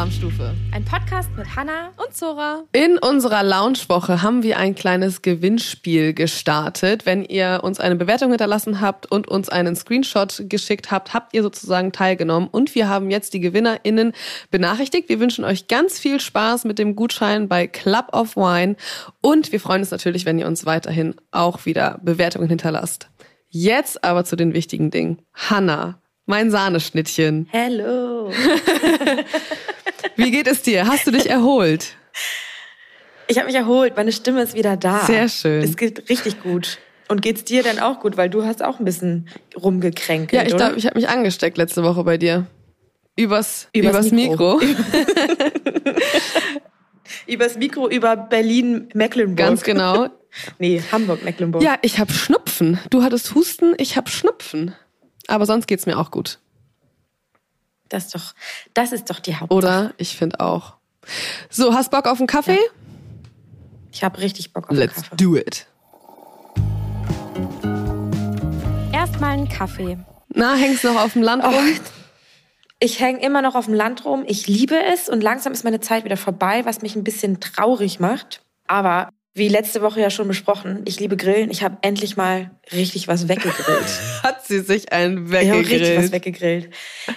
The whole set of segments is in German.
Alarmstufe. Ein Podcast mit Hanna und Zora. In unserer Lounge-Woche haben wir ein kleines Gewinnspiel gestartet. Wenn ihr uns eine Bewertung hinterlassen habt und uns einen Screenshot geschickt habt, habt ihr sozusagen teilgenommen. Und wir haben jetzt die GewinnerInnen benachrichtigt. Wir wünschen euch ganz viel Spaß mit dem Gutschein bei Club of Wine. Und wir freuen uns natürlich, wenn ihr uns weiterhin auch wieder Bewertungen hinterlasst. Jetzt aber zu den wichtigen Dingen. Hanna, mein Sahneschnittchen. Hello. Wie geht es dir? Hast du dich erholt? Ich habe mich erholt, meine Stimme ist wieder da. Sehr schön. Es geht richtig gut. Und geht's dir denn auch gut, weil du hast auch ein bisschen rumgekränkelt, Ja, ich glaube, ich habe mich angesteckt letzte Woche bei dir. Übers, Übers übers, Mikro. Mikro. Übers Mikro über Berlin-Mecklenburg. Ganz genau. Nee, Hamburg-Mecklenburg. Ja, ich habe Schnupfen. Du hattest Husten, ich habe Schnupfen. Aber sonst geht's mir auch gut. Das ist doch, das ist doch die Hauptsache. Oder? Ich finde auch. So, hast Bock auf einen Kaffee? Ich habe richtig Bock auf Let's einen Kaffee. do it. Erstmal einen Kaffee. Na, hängst noch auf dem Land Oh, rum? ich hänge immer noch auf dem Land rum. Ich liebe es und langsam ist meine Zeit wieder vorbei, was mich ein bisschen traurig macht. Aber wie letzte Woche ja schon besprochen, ich liebe Grillen. Ich habe endlich mal richtig was weggegrillt. Hat sie sich einen Ich habe richtig was weggegrillt. weggegrillt.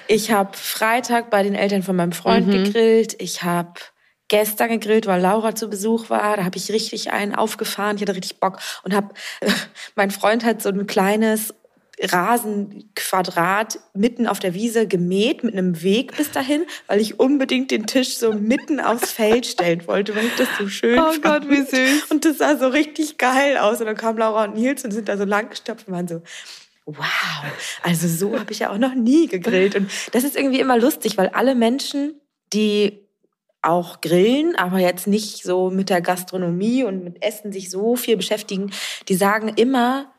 Ich habe Freitag bei den Eltern von meinem Freund gegrillt. Ich habe gestern gegrillt, weil Laura zu Besuch war. Da habe ich richtig einen aufgefahren. Ich hatte richtig Bock und habe mein Freund hat so ein kleines Rasenquadrat mitten auf der Wiese gemäht mit einem Weg bis dahin, weil ich unbedingt den Tisch so mitten aufs Feld stellen wollte, weil ich das so schön Oh fand. Gott, wie süß. Und das sah so richtig geil aus. Und dann kamen Laura und Nils und sind da so lang gestopft und waren so, wow, also so habe ich ja auch noch nie gegrillt. Und das ist irgendwie immer lustig, weil alle Menschen, die auch grillen, aber jetzt nicht so mit der Gastronomie und mit Essen sich so viel beschäftigen, die sagen immer,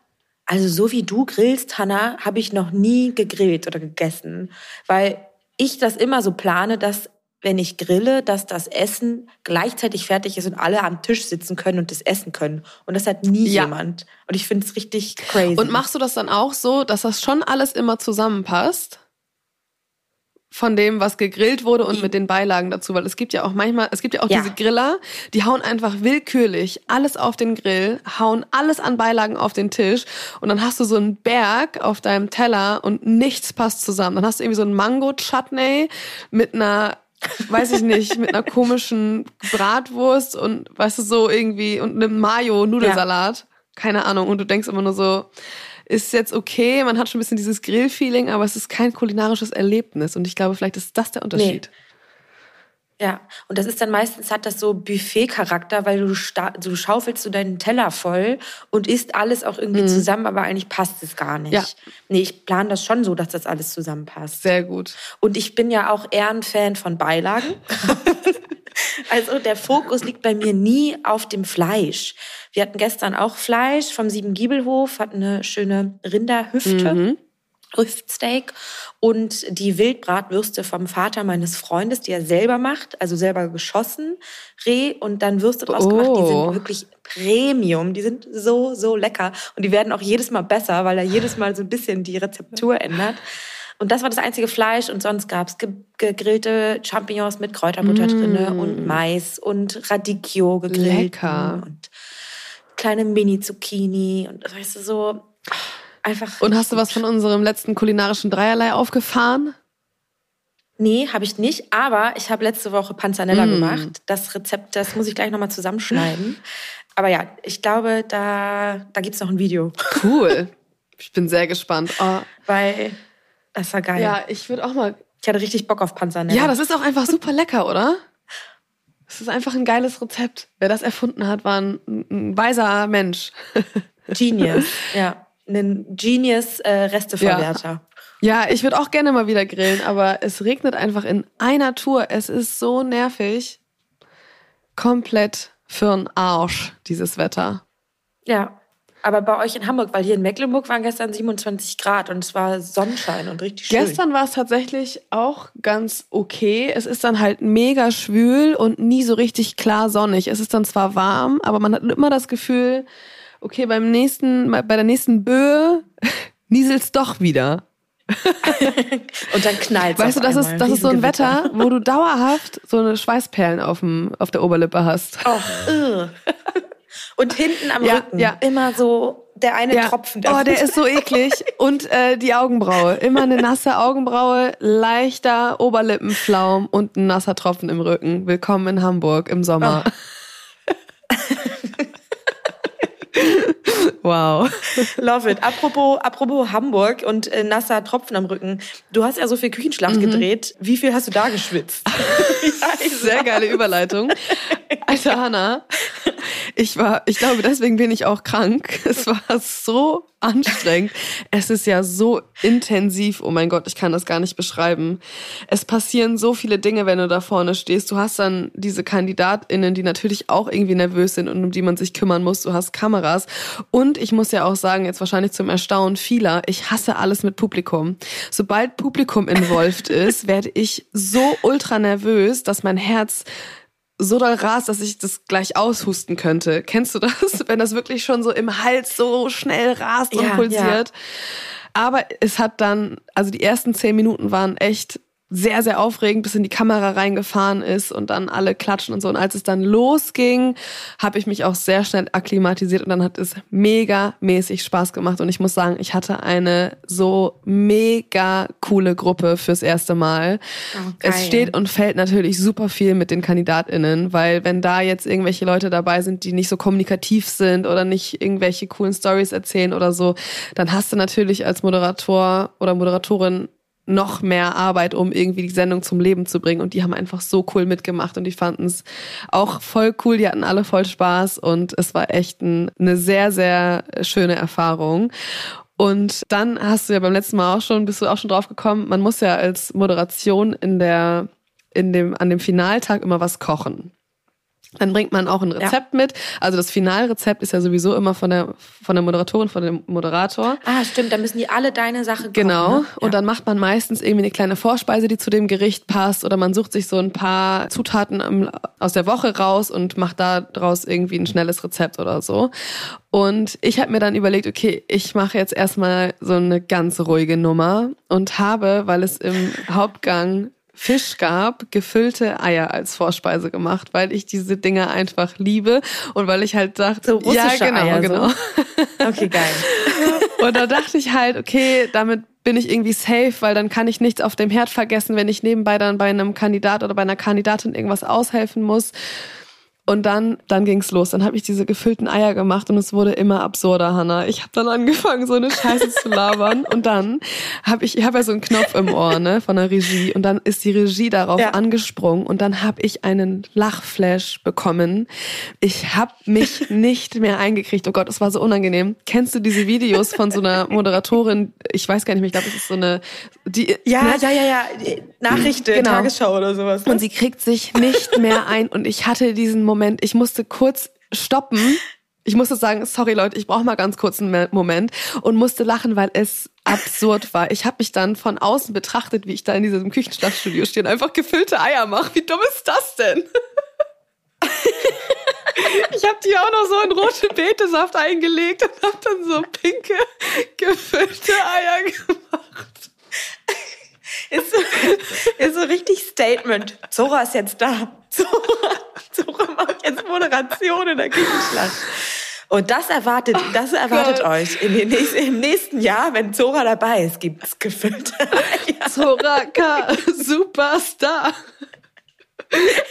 also so wie du grillst, Hanna, habe ich noch nie gegrillt oder gegessen, weil ich das immer so plane, dass wenn ich grille, dass das Essen gleichzeitig fertig ist und alle am Tisch sitzen können und das essen können. Und das hat nie Ja. jemand. Und ich finde es richtig crazy. Und machst du das dann auch so, dass das schon alles immer zusammenpasst? Von dem, was gegrillt wurde und mit den Beilagen dazu, weil es gibt ja auch manchmal, es gibt ja auch Ja. diese Griller, die hauen einfach willkürlich alles auf den Grill, hauen alles an Beilagen auf den Tisch und dann hast du so einen Berg auf deinem Teller und nichts passt zusammen. Dann hast du irgendwie so einen Mango-Chutney mit einer, weiß ich nicht, mit einer komischen Bratwurst und weißt du so irgendwie und einem Mayo-Nudelsalat. Keine Ahnung. Und du denkst immer nur so, ist jetzt okay, man hat schon ein bisschen dieses Grill-Feeling, aber es ist kein kulinarisches Erlebnis. Und ich glaube, vielleicht ist das der Unterschied. Ja, und das ist dann meistens hat das so Buffet-Charakter, weil du, du schaufelst so deinen Teller voll und isst alles auch irgendwie zusammen, aber eigentlich passt es gar nicht. Mhm. Ja. Nee, ich plane das schon so, dass das alles zusammenpasst. Sehr gut. Und ich bin ja auch eher ein Fan von Beilagen. also der Fokus liegt bei mir nie auf dem Fleisch. Wir hatten gestern auch Fleisch vom Siebengiebelhof, hatten eine schöne Rinderhüfte. Rüftsteak und die Wildbratwürste vom Vater meines Freundes, die er selber macht, also selber geschossen, Reh und dann Würste draus gemacht. Die Oh. sind wirklich Premium, die sind so, so lecker und die werden auch jedes Mal besser, weil er jedes Mal so ein bisschen die Rezeptur ändert. Und das war das einzige Fleisch und sonst gab's ge gegrillte Champignons mit Kräuterbutter drinne und Mais und Radicchio gegrillt Lecker. und kleine Mini-Zucchini und weißt du, so einfach. Und hast du was von unserem letzten kulinarischen Dreierlei aufgefahren? Nee, habe ich nicht. Aber ich habe letzte Woche Panzanella Mm. gemacht. Das Rezept, das muss ich gleich nochmal zusammenschneiden. Aber ja, ich glaube, da, da gibt's noch ein Video. Cool. Ich bin sehr gespannt. Oh, Weil das war geil. ja, ich würde auch mal. Ich hatte richtig Bock auf Panzanella. Ja, das ist auch einfach super lecker, oder? Es ist einfach ein geiles Rezept. Wer das erfunden hat, war ein, ein weiser Mensch. Genius. ja. Ein Genius-Resteverwerter. Ja, ich würde auch gerne mal wieder grillen, aber es regnet einfach in einer Tour. Es ist so nervig. Komplett für'n Arsch, dieses Wetter. Ja. Aber bei euch in Hamburg, weil hier in Mecklenburg waren gestern 27 Grad und es war Sonnenschein und richtig schön. Gestern war es tatsächlich auch ganz okay. Es ist dann halt mega schwül und nie so richtig klar sonnig. Es ist dann zwar warm, aber man hat immer das Gefühl, okay, beim nächsten, bei der nächsten Böe nieselt's doch wieder. und dann knallt Weißt du, das ist, das ist so ein Wetter, wo du dauerhaft so eine Schweißperlen auf, dem, auf der Oberlippe hast. Oh, und hinten am ja, Rücken ja. immer so der eine ja. Tropfen. Der oh, der ist so eklig. Und äh, die Augenbraue. Immer eine nasse Augenbraue, leichter Oberlippenflaum und ein nasser Tropfen im Rücken. Willkommen in Hamburg im Sommer. Oh. Wow. Love it. Apropos, apropos Hamburg und äh, nasser Tropfen am Rücken. Du hast ja so viel Küchenschlacht mhm. gedreht. Wie viel hast du da geschwitzt? Sehr geile Überleitung. Alter Hanna, ich war, ich glaube, deswegen bin ich auch krank. Es war so anstrengend. Es ist ja so intensiv. Oh mein Gott, ich kann das gar nicht beschreiben. Es passieren so viele Dinge, wenn du da vorne stehst. Du hast dann diese KandidatInnen, die natürlich auch irgendwie nervös sind und um die man sich kümmern muss. Du hast Kameras. Und ich muss ja auch sagen, jetzt wahrscheinlich zum Erstaunen vieler, ich hasse alles mit Publikum. Sobald Publikum involviert ist, werde ich so ultra nervös, dass mein Herz so doll rast, dass ich das gleich aushusten könnte. Kennst du das? Wenn das wirklich schon so im Hals so schnell rast und ja, pulsiert. Ja. Aber es hat dann, also die ersten zehn Minuten waren echt sehr, sehr aufregend, bis in die Kamera reingefahren ist und dann alle klatschen und so. Und als es dann losging, habe ich mich auch sehr schnell akklimatisiert und dann hat es mega mäßig Spaß gemacht. Und ich muss sagen, ich hatte eine so mega coole Gruppe fürs erste Mal. Oh, es steht und fällt natürlich super viel mit den KandidatInnen, weil wenn da jetzt irgendwelche Leute dabei sind, die nicht so kommunikativ sind oder nicht irgendwelche coolen Stories erzählen oder so, dann hast du natürlich als Moderator oder Moderatorin noch mehr Arbeit, um irgendwie die Sendung zum Leben zu bringen. Und die haben einfach so cool mitgemacht und die fanden es auch voll cool. Die hatten alle voll Spaß und es war echt ein, eine sehr, sehr schöne Erfahrung. Und dann hast du ja beim letzten Mal auch schon, bist du auch schon drauf gekommen, man muss ja als Moderation in der, in dem, an dem Finaltag immer was kochen. Dann bringt man auch ein Rezept ja. mit. Also das Finalrezept ist ja sowieso immer von der von der Moderatorin, von dem Moderator. Ah, stimmt. Da müssen die alle deine Sache kochen. Genau. Ne? Ja. Und dann macht man meistens irgendwie eine kleine Vorspeise, die zu dem Gericht passt, oder man sucht sich so ein paar Zutaten aus der Woche raus und macht daraus irgendwie ein schnelles Rezept oder so. Und ich habe mir dann überlegt, okay, ich mache jetzt erstmal so eine ganz ruhige Nummer und habe, weil es im Hauptgang Fisch gab, gefüllte Eier als Vorspeise gemacht, weil ich diese Dinger einfach liebe und weil ich halt dachte, so ja, genau, Eier genau. So. Okay, geil. und da dachte ich halt, okay, damit bin ich irgendwie safe, weil dann kann ich nichts auf dem Herd vergessen, wenn ich nebenbei dann bei einem Kandidat oder bei einer Kandidatin irgendwas aushelfen muss. Und dann, dann ging's los. Dann habe ich diese gefüllten Eier gemacht und es wurde immer absurder, Hanna. Ich habe dann angefangen, so eine Scheiße zu labern. Und dann habe ich, ich habe ja so einen Knopf im Ohr, ne, von der Regie. Und dann ist die Regie darauf ja. angesprungen und dann habe ich einen Lachflash bekommen. Ich habe mich nicht mehr eingekriegt. Oh Gott, es war so unangenehm. Kennst du diese Videos von so einer Moderatorin? Ich weiß gar nicht mehr. Ich glaube, es ist so eine, die. Ja, ne? ja, ja, ja. Nachrichten, genau. Tagesschau oder sowas. Ne? Und sie kriegt sich nicht mehr ein. Und ich hatte diesen Moment Moment, ich musste kurz stoppen. Ich musste sagen, sorry Leute, ich brauche mal ganz kurz einen Moment und musste lachen, weil es absurd war. Ich habe mich dann von außen betrachtet, wie ich da in diesem Küchenschlafstudio stehe und einfach gefüllte Eier mache. Wie dumm ist das denn? ich habe die auch noch so in rote Betesaft eingelegt und habe dann so pinke gefüllte Eier gemacht. Ist so, ist so richtig Statement. Zora ist jetzt da. Zora, Zora macht jetzt Moderation in der Küchenschlacht. Und das erwartet, das oh erwartet Gott. euch in den nächsten, im nächsten Jahr, wenn Zora dabei ist, gibt es gefüllte. Zora K. Superstar.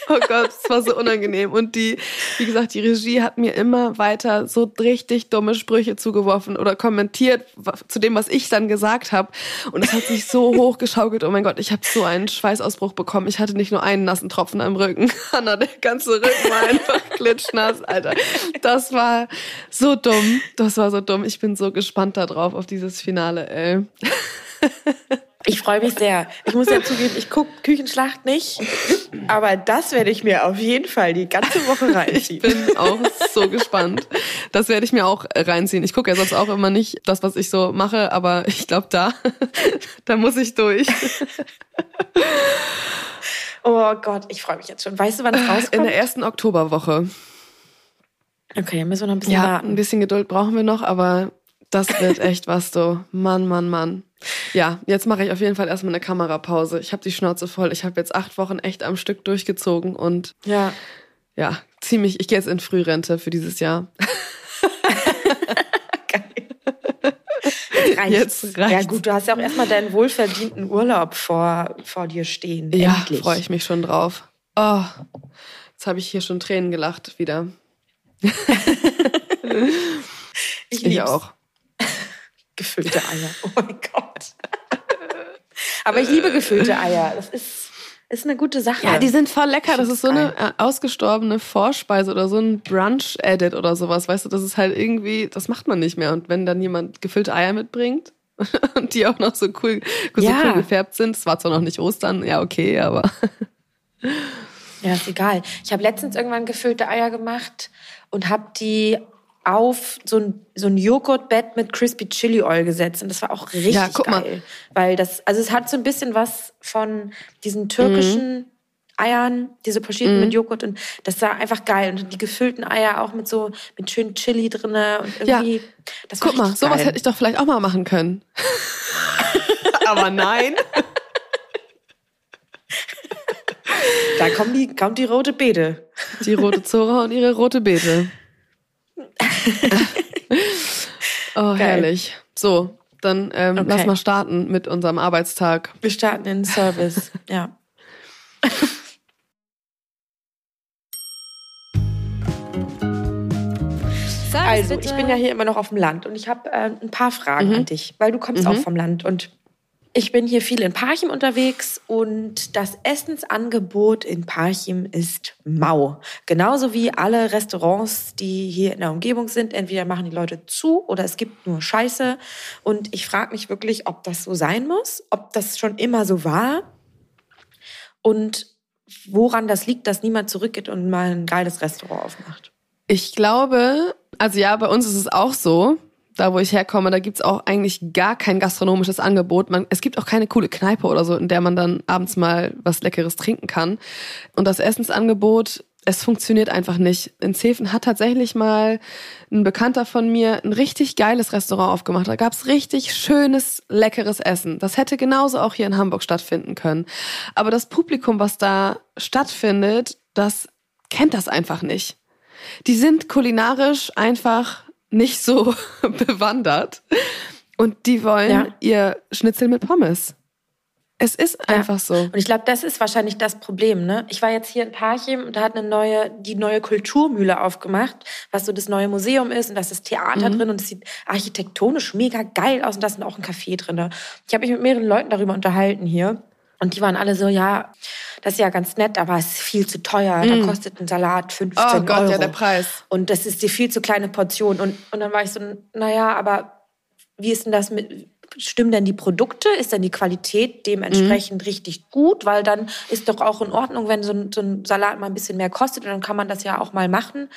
Oh Gott, es war so unangenehm. Und die, wie gesagt, die Regie hat mir immer weiter so richtig dumme Sprüche zugeworfen oder kommentiert zu dem, was ich dann gesagt habe. Und es hat sich so hochgeschaukelt. Oh mein Gott, ich habe so einen Schweißausbruch bekommen. Ich hatte nicht nur einen nassen Tropfen am Rücken. Hanna, der ganze Rücken war einfach klitschnass, Alter. Das war so dumm. Das war so dumm. Ich bin so gespannt darauf, auf dieses Finale, ey. Ich freue mich sehr. Ich muss ja zugeben, ich gucke Küchenschlacht nicht, aber das werde ich mir auf jeden Fall die ganze Woche reinziehen. Ich bin auch so gespannt. Das werde ich mir auch reinziehen. Ich gucke ja sonst auch immer nicht das, was ich so mache, aber ich glaube, da, da muss ich durch. Oh Gott, ich freue mich jetzt schon. Weißt du, wann es rauskommt? In der ersten Oktoberwoche. Okay, dann müssen wir noch ein bisschen ja, warten. Ein bisschen Geduld brauchen wir noch, aber das wird echt was, du. Mann, Mann, Mann. Ja, jetzt mache ich auf jeden Fall erstmal eine Kamerapause. Ich habe die Schnauze voll. Ich habe jetzt acht Wochen echt am Stück durchgezogen und Ja. ja, ziemlich. Ich gehe jetzt in Frührente für dieses Jahr. Jetzt reicht's. Jetzt reicht's. Ja gut, du hast ja auch erstmal deinen wohlverdienten Urlaub vor, vor dir stehen. Ja, freue ich mich schon drauf. Oh, jetzt habe ich hier schon Tränen gelacht wieder. Ich, Ich auch. Gefüllte Eier. Oh mein Gott. Aber ich liebe gefüllte Eier. Das ist, ist eine gute Sache. Ja, die sind voll lecker. Das ist so eine äh, ausgestorbene Vorspeise oder so ein Brunch-Edit oder sowas. Weißt du, das ist halt irgendwie, das macht man nicht mehr. Und wenn dann jemand gefüllte Eier mitbringt und die auch noch so cool, so Ja. cool gefärbt sind, es war zwar noch nicht Ostern, ja, okay, aber Ja, ist egal. Ich habe letztens irgendwann gefüllte Eier gemacht und habe die auf so ein, so ein Joghurtbett mit Crispy Chili Oil gesetzt. Und das war auch richtig Ja, guck mal. geil. Weil das, also es hat so ein bisschen was von diesen türkischen Eiern, diese pochierten Mhm. mit Joghurt. Und das war einfach geil. Und die gefüllten Eier auch mit so, mit schön Chili drinne Und Ja. irgendwie, das war guck mal, sowas geil. hätte ich doch vielleicht auch mal machen können. aber nein. Da kommt die, kommt die rote Beete. Die rote Zora und ihre rote Beete. oh, herrlich. So, dann ähm, Okay. lass mal starten mit unserem Arbeitstag. Wir starten den Service. ja. Also, ich bin ja hier immer noch auf dem Land und ich habe äh, ein paar Fragen Mhm. an dich, weil du kommst auch vom Land und ich bin hier viel in Parchim unterwegs und das Essensangebot in Parchim ist mau. Genauso wie alle Restaurants, die hier in der Umgebung sind. Entweder machen die Leute zu oder es gibt nur Scheiße. Und ich frage mich wirklich, ob das so sein muss, ob das schon immer so war und woran das liegt, dass niemand zurückgeht und mal ein geiles Restaurant aufmacht. Ich glaube, also ja, bei uns ist es auch so. Da, wo ich herkomme, da gibt's auch eigentlich gar kein gastronomisches Angebot. Man, es gibt auch keine coole Kneipe oder so, in der man dann abends mal was Leckeres trinken kann. Und das Essensangebot, es funktioniert einfach nicht. In Zeven hat tatsächlich mal ein Bekannter von mir ein richtig geiles Restaurant aufgemacht. Da gab's richtig schönes, leckeres Essen. Das hätte genauso auch hier in Hamburg stattfinden können. Aber das Publikum, was da stattfindet, das kennt das einfach nicht die sind kulinarisch einfach nicht so bewandert und die wollen Ja. ihr Schnitzel mit Pommes. Es ist einfach so. Und ich glaube, das ist wahrscheinlich das Problem. Ne? Ich war jetzt hier in Parchim und da hat eine neue, die neue Kulturmühle aufgemacht, was so das neue Museum ist und da ist das Theater Mhm. drin und es sieht architektonisch mega geil aus und da ist auch ein Café drin. Ich habe mich mit mehreren Leuten darüber unterhalten hier. Und die waren alle so, ja, das ist ja ganz nett, aber es ist viel zu teuer. Da kostet ein Salat 15 Mhm. Oh Gott, Euro. ja, der Preis. Und das ist die viel zu kleine Portion. Und, und dann war ich so, naja, aber wie ist denn das mit, stimmen denn die Produkte? Ist denn die Qualität dementsprechend Mhm. richtig gut? Weil dann ist doch auch in Ordnung, wenn so ein, so ein Salat mal ein bisschen mehr kostet und dann kann man das ja auch mal machen.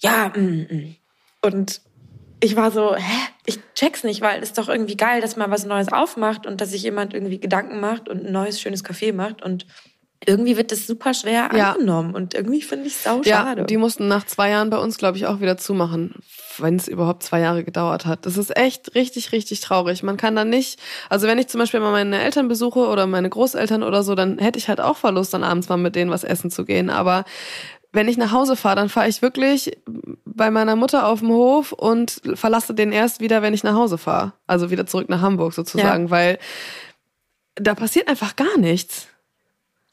Ja, mm, mm. und ich war so, hä? Ich check's nicht, weil es ist doch irgendwie geil, dass man was Neues aufmacht und dass sich jemand irgendwie Gedanken macht und ein neues, schönes Café macht und irgendwie wird das super schwer Ja. angenommen und irgendwie finde ich sau Ja, schade. die mussten nach zwei Jahren bei uns, glaube ich, auch wieder zumachen, wenn es überhaupt zwei Jahre gedauert hat. Das ist echt richtig, richtig traurig. Man kann dann nicht, also wenn ich zum Beispiel mal meine Eltern besuche oder meine Großeltern oder so, dann hätte ich halt auch Verlust, dann abends mal mit denen was essen zu gehen. Aber wenn ich nach Hause fahre, dann fahre ich wirklich bei meiner Mutter auf dem Hof und verlasse den erst wieder, wenn ich nach Hause fahre. Also wieder zurück nach Hamburg sozusagen, weil da passiert einfach gar nichts.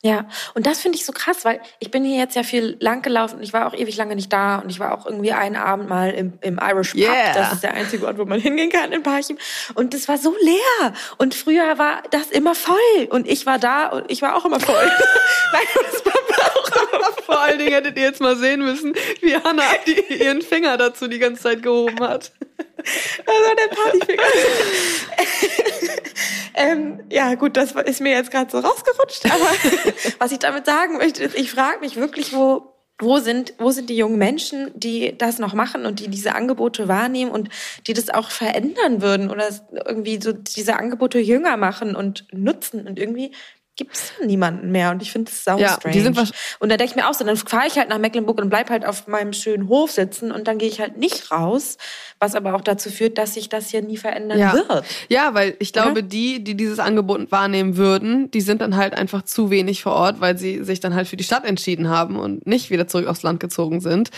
Ja, und das finde ich so krass, weil ich bin hier jetzt ja viel lang gelaufen und ich war auch ewig lange nicht da und ich war auch irgendwie einen Abend mal im, im Irish Pub. Yeah. Das ist der einzige Ort, wo man hingehen kann in Parchim. Und das war so leer. Und früher war das immer voll. Und ich war da und ich war auch immer voll. Nein, das war auch immer Vor allen Dingen hättet ihr jetzt mal sehen müssen, wie Hannah die, ihren Finger dazu die ganze Zeit gehoben hat. War der Partyfinger. ähm, ja, gut, das ist mir jetzt gerade so rausgerutscht. Aber was ich damit sagen möchte, ist, ich frage mich wirklich, wo, wo, sind, wo sind die jungen Menschen, die das noch machen und die diese Angebote wahrnehmen und die das auch verändern würden oder irgendwie so diese Angebote jünger machen und nutzen. Und irgendwie gibt's niemanden mehr und ich finde es sau Ja, strange. die sind und da denke ich mir auch so, dann fahre ich halt nach Mecklenburg und bleib halt auf meinem schönen Hof sitzen und dann gehe ich halt nicht raus, was aber auch dazu führt, dass sich das hier nie verändern Ja. wird. Ja, weil ich glaube, die, die dieses Angebot wahrnehmen würden, die sind dann halt einfach zu wenig vor Ort, weil sie sich dann halt für die Stadt entschieden haben und nicht wieder zurück aufs Land gezogen sind.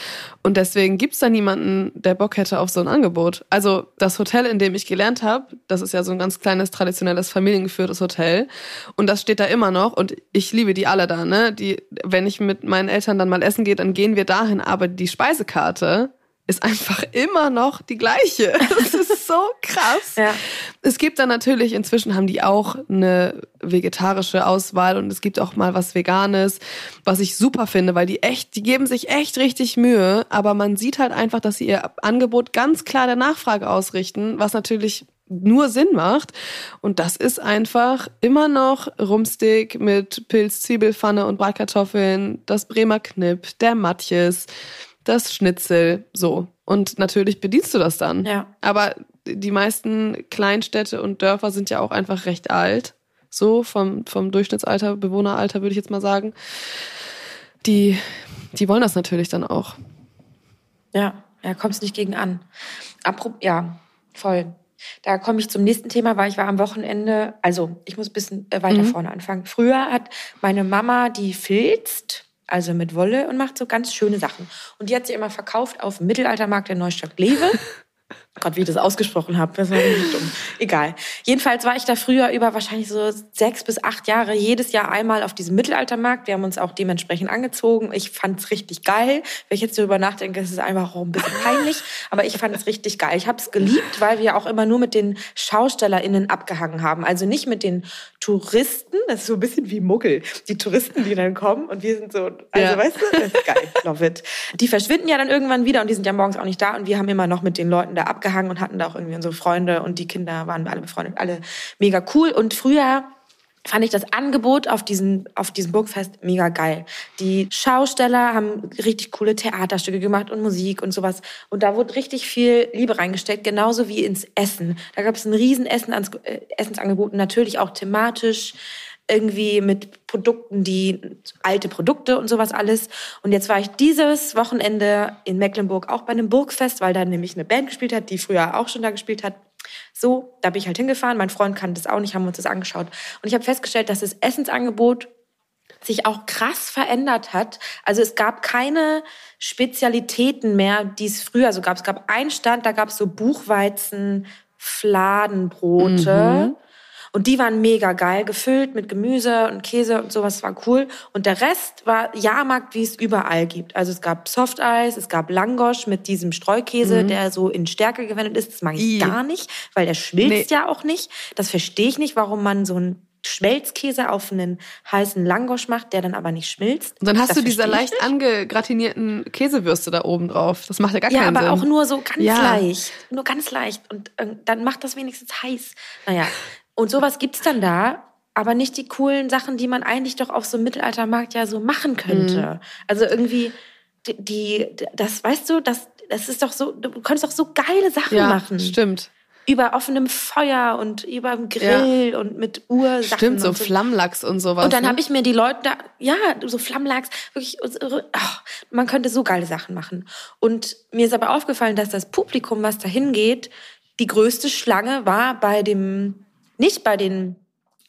Und deswegen gibt's da niemanden, der Bock hätte auf so ein Angebot. Also das Hotel, in dem ich gelernt habe, das ist ja so ein ganz kleines, traditionelles, familiengeführtes Hotel. Und das steht da immer noch. Und ich liebe die alle da, ne? Die, wenn ich mit meinen Eltern dann mal essen gehe, dann gehen wir dahin. Aber die Speisekarte ist einfach immer noch die gleiche. Das ist so krass. Ja. Es gibt dann natürlich, inzwischen haben die auch eine vegetarische Auswahl und es gibt auch mal was Veganes, was ich super finde, weil die echt, die geben sich echt richtig Mühe, aber man sieht halt einfach, dass sie ihr Angebot ganz klar der Nachfrage ausrichten, was natürlich nur Sinn macht. Und das ist einfach immer noch Rumstick mit Pilz, Zwiebelpfanne und Bratkartoffeln, das Bremer Knipp, der Matjes, das Schnitzel, so. Und natürlich bedienst du das dann. Ja. Aber die meisten Kleinstädte und Dörfer sind ja auch einfach recht alt. So vom, vom Durchschnittsalter, Bewohneralter würde ich jetzt mal sagen. Die, die wollen das natürlich dann auch. Ja, ja, kommst nicht gegen an. Apro ja, voll. Da komme ich zum nächsten Thema, weil ich war am Wochenende, also ich muss ein bisschen äh, weiter vorne anfangen. Früher hat meine Mama die filzt, also mit Wolle und macht so ganz schöne Sachen. Und die hat sie immer verkauft auf dem Mittelaltermarkt in Neustadt-Glewe. Gott, wie ich das ausgesprochen habe, das war richtig dumm. Egal. Jedenfalls war ich da früher über wahrscheinlich so sechs bis acht Jahre jedes Jahr einmal auf diesem Mittelaltermarkt. Wir haben uns auch dementsprechend angezogen. Ich fand's richtig geil. Wenn ich jetzt darüber nachdenke, ist es einfach auch ein bisschen peinlich. Aber ich fand es richtig geil. Ich habe es geliebt, weil wir auch immer nur mit den SchaustellerInnen abgehangen haben. Also nicht mit den Touristen. Das ist so ein bisschen wie Muggel. Die Touristen, die dann kommen und wir sind so, also Ja. weißt du, das ist geil. Love it. Die verschwinden ja dann irgendwann wieder und die sind ja morgens auch nicht da und wir haben immer noch mit den Leuten da abgehangen und hatten da auch irgendwie unsere Freunde und die Kinder waren alle befreundet, alle mega cool. Und früher fand ich das Angebot auf diesem, auf diesem Burgfest mega geil. Die Schausteller haben richtig coole Theaterstücke gemacht und Musik und sowas. Und da wurde richtig viel Liebe reingesteckt, genauso wie ins Essen. Da gab es ein riesen Essen, äh, Essensangebot, natürlich auch thematisch irgendwie mit Produkten, die alte Produkte und sowas alles. Und jetzt war ich dieses Wochenende in Mecklenburg auch bei einem Burgfest, weil da nämlich eine Band gespielt hat, die früher auch schon da gespielt hat. So, da bin ich halt hingefahren. Mein Freund kannte das auch nicht, haben uns das angeschaut. Und ich habe festgestellt, dass das Essensangebot sich auch krass verändert hat. Also es gab keine Spezialitäten mehr, die es früher so gab. Es gab einen Stand, da gab es so Buchweizen, Fladenbrote. Und die waren mega geil, gefüllt mit Gemüse und Käse und sowas war cool. Und der Rest war Jahrmarkt, wie es überall gibt. Also es gab Softeis, es gab Langosch mit diesem Streukäse, der so in Stärke gewendet ist. Das mag ich I. gar nicht, weil der schmilzt Nee. ja auch nicht. Das verstehe ich nicht, warum man so einen Schmelzkäse auf einen heißen Langosch macht, der dann aber nicht schmilzt. Und dann hast Das du diese leicht nicht. angegratinierten Käsewürste da oben drauf. Das macht ja gar Ja, keinen aber Sinn. auch nur so ganz Ja. leicht. Nur ganz leicht. Und äh, dann macht das wenigstens heiß. Naja. Und sowas gibt's dann da, aber nicht die coolen Sachen, die man eigentlich doch auf so einem Mittelaltermarkt ja so machen könnte. Mhm. Also irgendwie, die, die, das, weißt du, das, das ist doch so, du könntest doch so geile Sachen ja, machen. stimmt. Über offenem Feuer und über dem Grill und mit Ursachen. Stimmt, so und Flammlachs und sowas. und dann ne? habe ich mir die Leute da, ja, so Flammlachs, wirklich, ach, man könnte so geile Sachen machen. Und mir ist aber aufgefallen, dass das Publikum, was da hingeht, die größte Schlange war bei dem, nicht bei den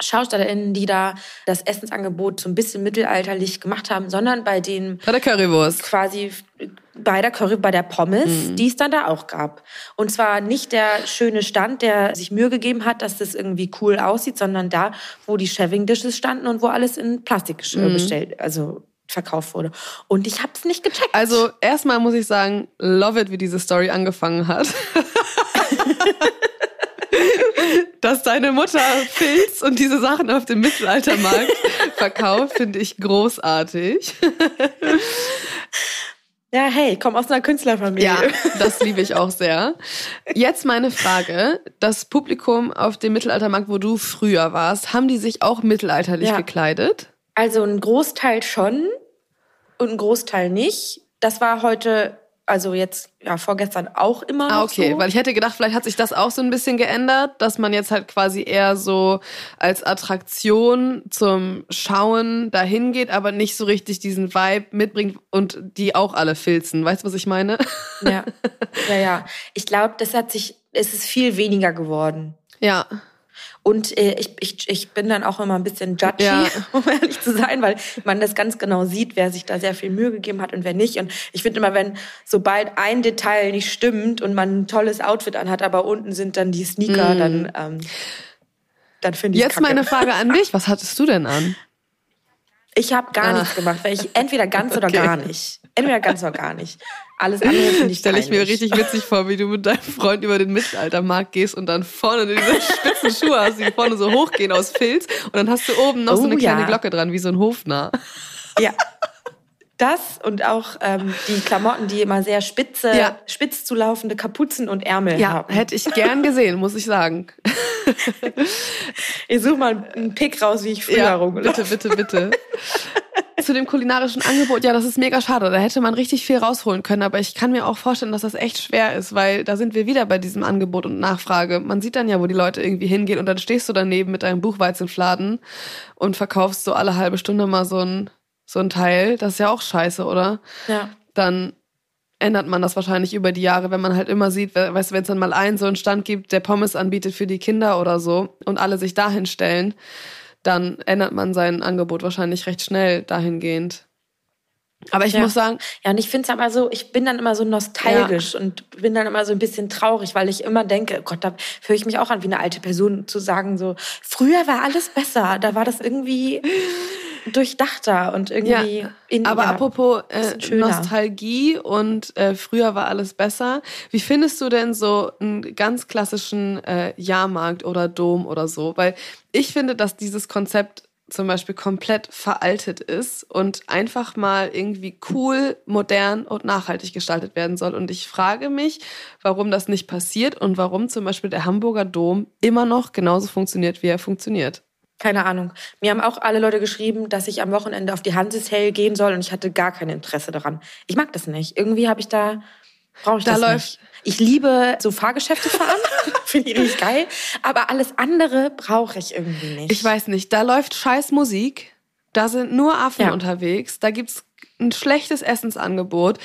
SchaustellerInnen, die da das Essensangebot so ein bisschen mittelalterlich gemacht haben, sondern bei den Bei der Currywurst. quasi bei der Curry, bei der Pommes, Mhm. die es dann da auch gab. Und zwar nicht der schöne Stand, der sich Mühe gegeben hat, dass das irgendwie cool aussieht, sondern da, wo die Shaving Dishes standen und wo alles in Plastik Mhm. äh, bestellt, also verkauft wurde. Und ich hab's nicht gecheckt. Also erstmal muss ich sagen, love it, wie diese Story angefangen hat. Dass deine Mutter Pilz und diese Sachen auf dem Mittelaltermarkt verkauft, finde ich großartig. ja, hey, komm aus einer Künstlerfamilie. Ja, das liebe ich auch sehr. Jetzt meine Frage. Das Publikum auf dem Mittelaltermarkt, wo du früher warst, haben die sich auch mittelalterlich Ja. gekleidet? Also ein Großteil schon und ein Großteil nicht. Das war heute also jetzt ja vorgestern auch immer Ah, okay, so. weil ich hätte gedacht, vielleicht hat sich das auch so ein bisschen geändert, dass man jetzt halt quasi eher so als Attraktion zum Schauen dahin geht, aber nicht so richtig diesen Vibe mitbringt und die auch alle filzen. Weißt du, was ich meine? ja, ja, ja. Ich glaube, das hat sich, es ist viel weniger geworden. Ja. Und äh, ich, ich, ich bin dann auch immer ein bisschen judgy, Ja. um ehrlich zu sein, weil man das ganz genau sieht, wer sich da sehr viel Mühe gegeben hat und wer nicht. Und ich finde immer, wenn sobald ein Detail nicht stimmt und man ein tolles Outfit anhat, aber unten sind dann die Sneaker, dann, ähm, dann finde ich Jetzt meine Frage an dich, was hattest du denn an? Ich habe gar Ah. nichts gemacht, weil ich entweder ganz oder Okay. gar nicht. Entweder ganz oder gar nicht. Alles andere finde ich Stelle ich mir richtig witzig vor, wie du mit deinem Freund über den Mittelaltermarkt gehst und dann vorne diese spitzen Schuhe hast, die vorne so hochgehen aus Filz und dann hast du oben noch so Oh, eine kleine ja. Glocke dran, wie so ein Hofnarr. Ja. Das und auch ähm, die Klamotten, die immer sehr spitze, Ja. spitz zulaufende Kapuzen und Ärmel Ja, haben. hätte ich gern gesehen, muss ich sagen. Ich suche mal einen Pick raus, wie ich früher Ja, rumgelaufen bitte, bitte, bitte. Zu dem kulinarischen Angebot, ja, das ist mega schade. Da hätte man richtig viel rausholen können, aber ich kann mir auch vorstellen, dass das echt schwer ist, weil da sind wir wieder bei diesem Angebot und Nachfrage. Man sieht dann ja, wo die Leute irgendwie hingehen und dann stehst du daneben mit deinem Buchweizenfladen und verkaufst so alle halbe Stunde mal so ein, so ein Teil. Das ist ja auch scheiße, oder? Ja. Dann ändert man das wahrscheinlich über die Jahre, wenn man halt immer sieht, we- weißt du, wenn es dann mal einen so einen Stand gibt, der Pommes anbietet für die Kinder oder so und alle sich dahin stellen, dann ändert man sein Angebot wahrscheinlich recht schnell dahingehend. Aber ich Ja. muss sagen, Ja, und ich finde es aber so, ich bin dann immer so nostalgisch und bin dann immer so ein bisschen traurig, weil ich immer denke, Gott, da fühle ich mich auch an wie eine alte Person zu sagen, so, früher war alles besser, da war das irgendwie durchdachter und irgendwie Ja, in aber ja, apropos äh. Nostalgie und äh, früher war alles besser. Wie findest du denn so einen ganz klassischen äh, Jahrmarkt oder Dom oder so? Weil ich finde, dass dieses Konzept zum Beispiel komplett veraltet ist und einfach mal irgendwie cool, modern und nachhaltig gestaltet werden soll. Und ich frage mich, warum das nicht passiert und warum zum Beispiel der Hamburger Dom immer noch genauso funktioniert, wie er funktioniert. Keine Ahnung. Mir haben auch alle Leute geschrieben, dass ich am Wochenende auf die Hanseshell gehen soll und ich hatte gar kein Interesse daran. Ich mag das nicht. Irgendwie habe ich da, brauche ich Da das läuft- nicht. Ich liebe so Fahrgeschäfte fahren, finde ich richtig geil. Aber alles andere brauche ich irgendwie nicht. Ich weiß nicht, da läuft scheiß Musik, da sind nur Affen Ja. unterwegs, da gibt's ein schlechtes Essensangebot.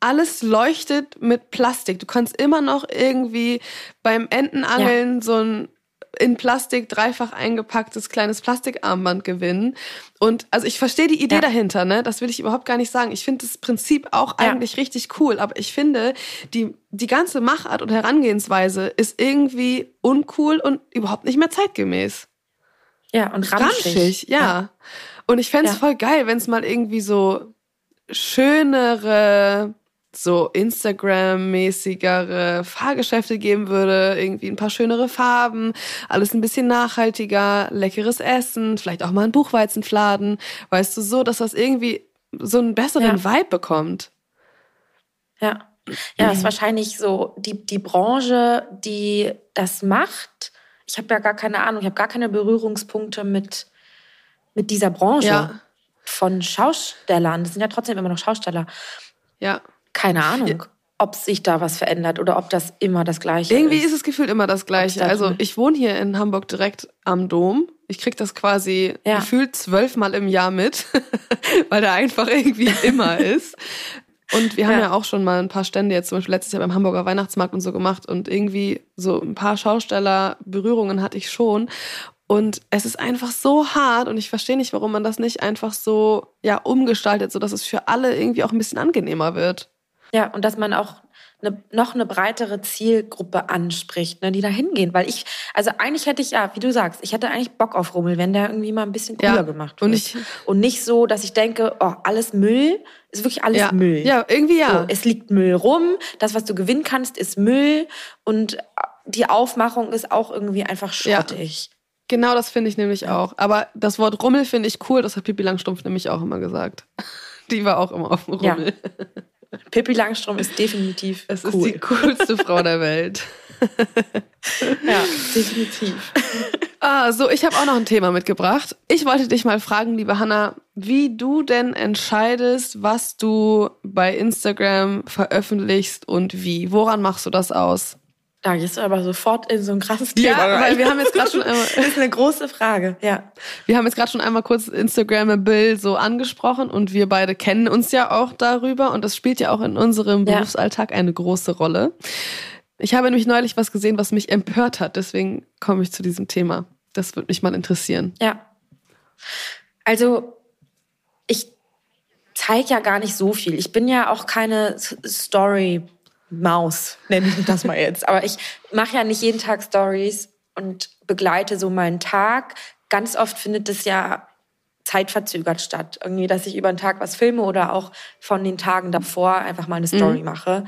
Alles leuchtet mit Plastik. Du kannst immer noch irgendwie beim Entenangeln so ein in Plastik dreifach eingepacktes kleines Plastikarmband gewinnen. Und also ich verstehe die Idee Ja. dahinter, ne? Das will ich überhaupt gar nicht sagen. Ich finde das Prinzip auch Ja. eigentlich richtig cool, aber ich finde, die, die ganze Machart und Herangehensweise ist irgendwie uncool und überhaupt nicht mehr zeitgemäß. Ja, und ramschig. Ramschig, ja. Und ich fänd's Ja. voll geil, wenn es mal irgendwie so schönere, so Instagram-mäßigere Fahrgeschäfte geben würde, irgendwie ein paar schönere Farben, alles ein bisschen nachhaltiger, leckeres Essen, vielleicht auch mal ein Buchweizenfladen, weißt du, so, dass das irgendwie so einen besseren Ja. Vibe bekommt. Ja. Ja, das ist wahrscheinlich so die, die Branche, die das macht. Ich habe ja gar keine Ahnung, ich habe gar keine Berührungspunkte mit, mit dieser Branche Ja. von Schaustellern. Das sind ja trotzdem immer noch Schausteller. Ja. Keine Ahnung, ob sich da was verändert oder ob das immer das Gleiche Irgendwie ist. ist es gefühlt immer das Gleiche. da Also ich wohne hier in Hamburg direkt am Dom. Ich krieg das quasi Ja. gefühlt zwölfmal im Jahr mit, weil der einfach irgendwie immer ist. Und wir haben ja. Ja. auch schon mal ein paar Stände jetzt zum Beispiel letztes Jahr beim Hamburger Weihnachtsmarkt und so gemacht und irgendwie so ein paar Schausteller-Berührungen hatte ich schon. Und es ist einfach so hart und ich verstehe nicht, warum man das nicht einfach so ja umgestaltet, so dass es für alle irgendwie auch ein bisschen angenehmer wird. Ja, und dass man auch eine, noch eine breitere Zielgruppe anspricht, ne, die da hingehen. Weil ich, also eigentlich hätte ich, ja, wie du sagst, ich hätte eigentlich Bock auf Rummel, wenn der irgendwie mal ein bisschen cooler Ja, gemacht wird. und ich- und nicht so, dass ich denke, oh, alles Müll, ist wirklich alles ja. Müll. Ja, irgendwie ja. So, es liegt Müll rum, das, was du gewinnen kannst, ist Müll und die Aufmachung ist auch irgendwie einfach Ja. schrottig. Genau, das finde ich nämlich auch. Aber das Wort Rummel finde ich cool, das hat Pippi Langstrumpf nämlich auch immer gesagt. Die war auch immer auf dem Ja. Pippi Langstrom ist definitiv Es ist cool. die coolste Frau der Welt. ja, definitiv. Ah, so, ich habe auch noch ein Thema mitgebracht. Ich wollte dich mal fragen, liebe Hanna, wie du denn entscheidest, was du bei Instagram veröffentlichst und wie. Woran machst du das aus? Da gehst du aber sofort in so ein krasses Thema Ja, rein. weil wir haben jetzt gerade schon einmal, Das ist eine große Frage, ja. wir haben jetzt gerade schon einmal kurz Instagrammable so angesprochen und wir beide kennen uns ja auch darüber und das spielt ja auch in unserem Ja. Berufsalltag eine große Rolle. Ich habe nämlich neulich was gesehen, was mich empört hat, deswegen komme ich zu diesem Thema. Das würde mich mal interessieren. Ja. Also, ich zeige ja gar nicht so viel. Ich bin ja auch keine S- Story-Maus, nenne ich das mal jetzt. Aber ich mache ja nicht jeden Tag Stories und begleite so meinen Tag. Ganz oft findet es ja zeitverzögert statt. Irgendwie, dass ich über den Tag was filme oder auch von den Tagen davor einfach mal eine Story mache.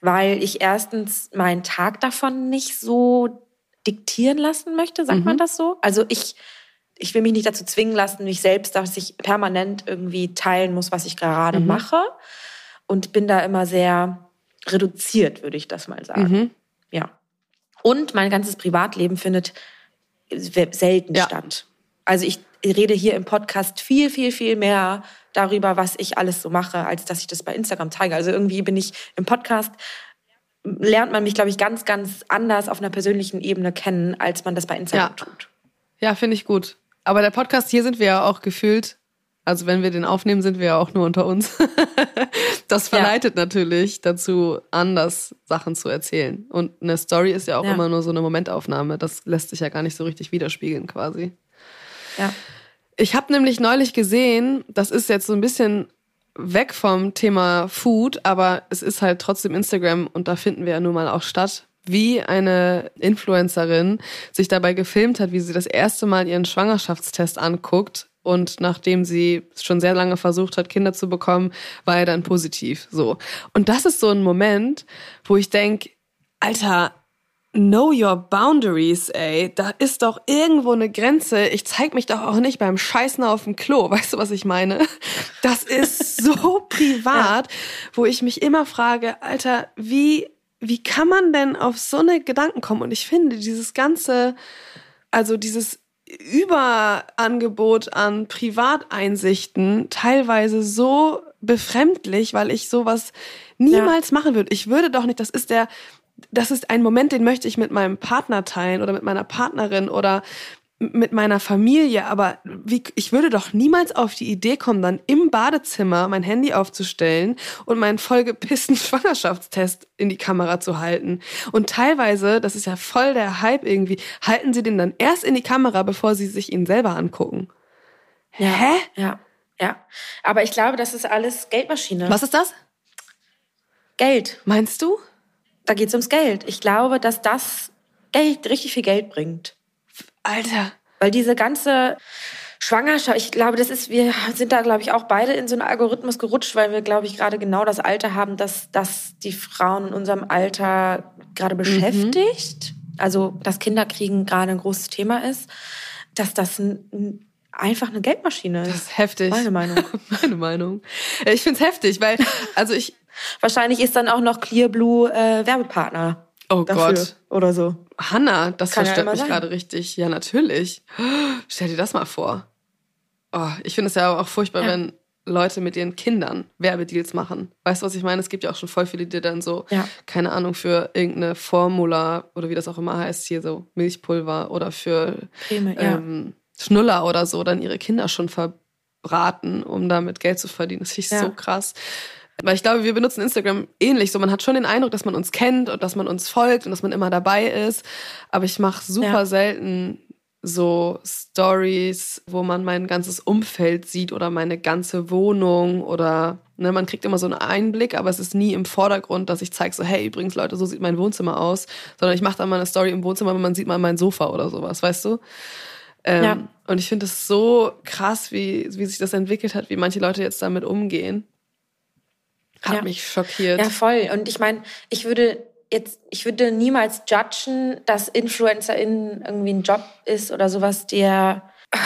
Weil ich erstens meinen Tag davon nicht so diktieren lassen möchte, sagt man das so? Also ich, ich will mich nicht dazu zwingen lassen, mich selbst, dass ich permanent irgendwie teilen muss, was ich gerade mache. Und bin da immer sehr reduziert, würde ich das mal sagen. Ja. Und mein ganzes Privatleben findet selten Ja. statt. Also ich rede hier im Podcast viel, viel, viel mehr darüber, was ich alles so mache, als dass ich das bei Instagram zeige. Also irgendwie bin ich im Podcast, lernt man mich, glaube ich, ganz, ganz anders auf einer persönlichen Ebene kennen, als man das bei Instagram Ja. tut. Ja, finde ich gut. Aber der Podcast hier sind wir ja auch gefühlt. Also wenn wir den aufnehmen, sind wir ja auch nur unter uns. das Ja. verleitet natürlich dazu, anders Sachen zu erzählen. Und eine Story ist ja auch Ja. immer nur so eine Momentaufnahme. Das lässt sich ja gar nicht so richtig widerspiegeln quasi. Ja. Ich habe nämlich neulich gesehen, das ist jetzt so ein bisschen weg vom Thema Food, aber es ist halt trotzdem Instagram und da finden wir ja nun mal auch statt, wie eine Influencerin sich dabei gefilmt hat, wie sie das erste Mal ihren Schwangerschaftstest anguckt und nachdem sie schon sehr lange versucht hat, Kinder zu bekommen, war er dann positiv. So. Und das ist so ein Moment, wo ich denk, Alter, Know your boundaries, ey. Da ist doch irgendwo eine Grenze. Ich zeig mich doch auch nicht beim Scheißen auf dem Klo. Weißt du, was ich meine? Das ist so privat, wo ich mich immer frage, Alter, wie, wie kann man denn auf so eine Gedanken kommen? Und ich finde dieses ganze, also dieses Überangebot an Privateinsichten teilweise so befremdlich, weil ich sowas niemals machen würde. Ich würde doch nicht, das ist der, das ist ein Moment, den möchte ich mit meinem Partner teilen oder mit meiner Partnerin oder mit meiner Familie, aber wie, ich würde doch niemals auf die Idee kommen, dann im Badezimmer mein Handy aufzustellen und meinen vollgepissten Schwangerschaftstest in die Kamera zu halten. Und teilweise, das ist ja voll der Hype irgendwie, halten sie den dann erst in die Kamera, bevor sie sich ihn selber angucken. Ja. Hä? Ja. Ja. Aber ich glaube, das ist alles Geldmaschine. Was ist das? Geld. Meinst du? Da geht es ums Geld. Ich glaube, dass das Geld, richtig viel Geld bringt. Alter. Weil diese ganze Schwangerschaft, ich glaube, das ist, wir sind da, glaube ich, auch beide in so einen Algorithmus gerutscht, weil wir, glaube ich, gerade genau das Alter haben, dass, dass die Frauen in unserem Alter gerade beschäftigt. Also, dass Kinderkriegen gerade ein großes Thema ist. Dass das ein, ein, einfach eine Geldmaschine ist. Das ist heftig. Meine Meinung. Meine Meinung. Ich find's heftig, weil, also ich, Wahrscheinlich ist dann auch noch Clearblue äh, Werbepartner. Oh Gott. Oder so. Hanna, das Kann ja verstört immer mich gerade richtig. Ja, natürlich. Stell dir das mal vor. Oh, ich finde es ja auch furchtbar, Ja. wenn Leute mit ihren Kindern Werbedeals machen. Weißt du, was ich meine? Es gibt ja auch schon voll viele, die dann so, Ja. keine Ahnung, für irgendeine Formula oder wie das auch immer heißt, hier so Milchpulver oder für Creme, ja. ähm, Schnuller oder so, dann ihre Kinder schon verbraten, um damit Geld zu verdienen. Das finde ich Ja. so krass. Weil ich glaube, wir benutzen Instagram ähnlich. So, man hat schon den Eindruck, dass man uns kennt und dass man uns folgt und dass man immer dabei ist. Aber ich mache super Ja. selten so Stories, wo man mein ganzes Umfeld sieht oder meine ganze Wohnung oder ne, man kriegt immer so einen Einblick, aber es ist nie im Vordergrund, dass ich zeige so, hey, übrigens Leute, so sieht mein Wohnzimmer aus, sondern ich mache dann mal eine Story im Wohnzimmer, aber man sieht mal mein Sofa oder sowas, weißt du? Ähm, Ja. Und ich finde es so krass, wie, wie sich das entwickelt hat, wie manche Leute jetzt damit umgehen. Hat Ja. mich schockiert. Ja, voll. Und ich meine, ich würde jetzt, ich würde niemals judgen, dass InfluencerInnen irgendwie ein Job ist oder sowas, der äh,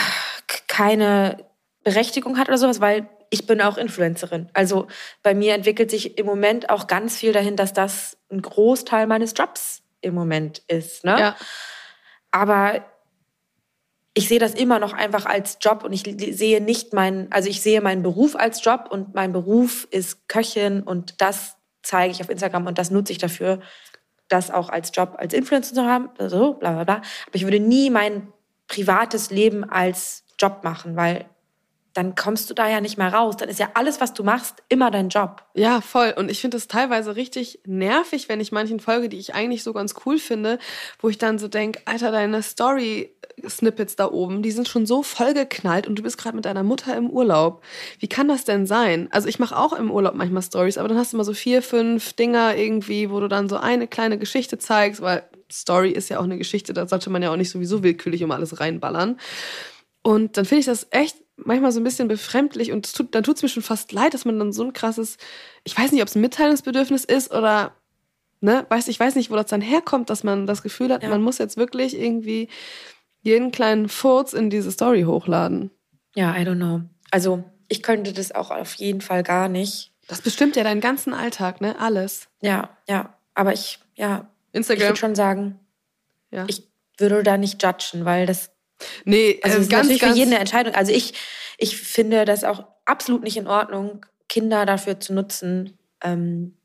keine Berechtigung hat oder sowas, weil ich bin auch Influencerin. Also bei mir entwickelt sich im Moment auch ganz viel dahin, dass das ein Großteil meines Jobs im Moment ist. Ne? ja. Aber ich sehe das immer noch einfach als Job und ich sehe nicht meinen, also ich sehe meinen Beruf als Job und mein Beruf ist Köchin und das zeige ich auf Instagram und das nutze ich dafür, das auch als Job, als Influencer zu haben, so, bla bla bla. Aber ich würde nie mein privates Leben als Job machen, weil dann kommst du da ja nicht mehr raus. Dann ist ja alles, was du machst, immer dein Job. Ja, voll. Und ich finde es teilweise richtig nervig, wenn ich manchen Folge, die ich eigentlich so ganz cool finde, wo ich dann so denke, Alter, deine Story-Snippets da oben, die sind schon so vollgeknallt und du bist gerade mit deiner Mutter im Urlaub. Wie kann das denn sein? Also ich mache auch im Urlaub manchmal Stories, aber dann hast du immer so vier, fünf Dinger irgendwie, wo du dann so eine kleine Geschichte zeigst, weil Story ist ja auch eine Geschichte, da sollte man ja auch nicht sowieso willkürlich immer alles reinballern. Und dann finde ich das echt manchmal so ein bisschen befremdlich und tut, dann tut es mir schon fast leid, dass man dann so ein krasses, ich weiß nicht, ob es ein Mitteilungsbedürfnis ist oder, ne, weiß, ich weiß nicht, wo das dann herkommt, dass man das Gefühl hat, ja. man muss jetzt wirklich irgendwie jeden kleinen Furz in diese Story hochladen. Ja, I don't know. Also, ich könnte das auch auf jeden Fall gar nicht. Das bestimmt ja deinen ganzen Alltag, ne? Alles. Ja, ja. Aber ich, ja. Instagram. Ich würde schon sagen, ja. ich würde da nicht judgen, weil das Nee, also es ist ganz, natürlich ganz für jeden eine Entscheidung. Also ich, ich finde das auch absolut nicht in Ordnung, Kinder dafür zu nutzen, ähm,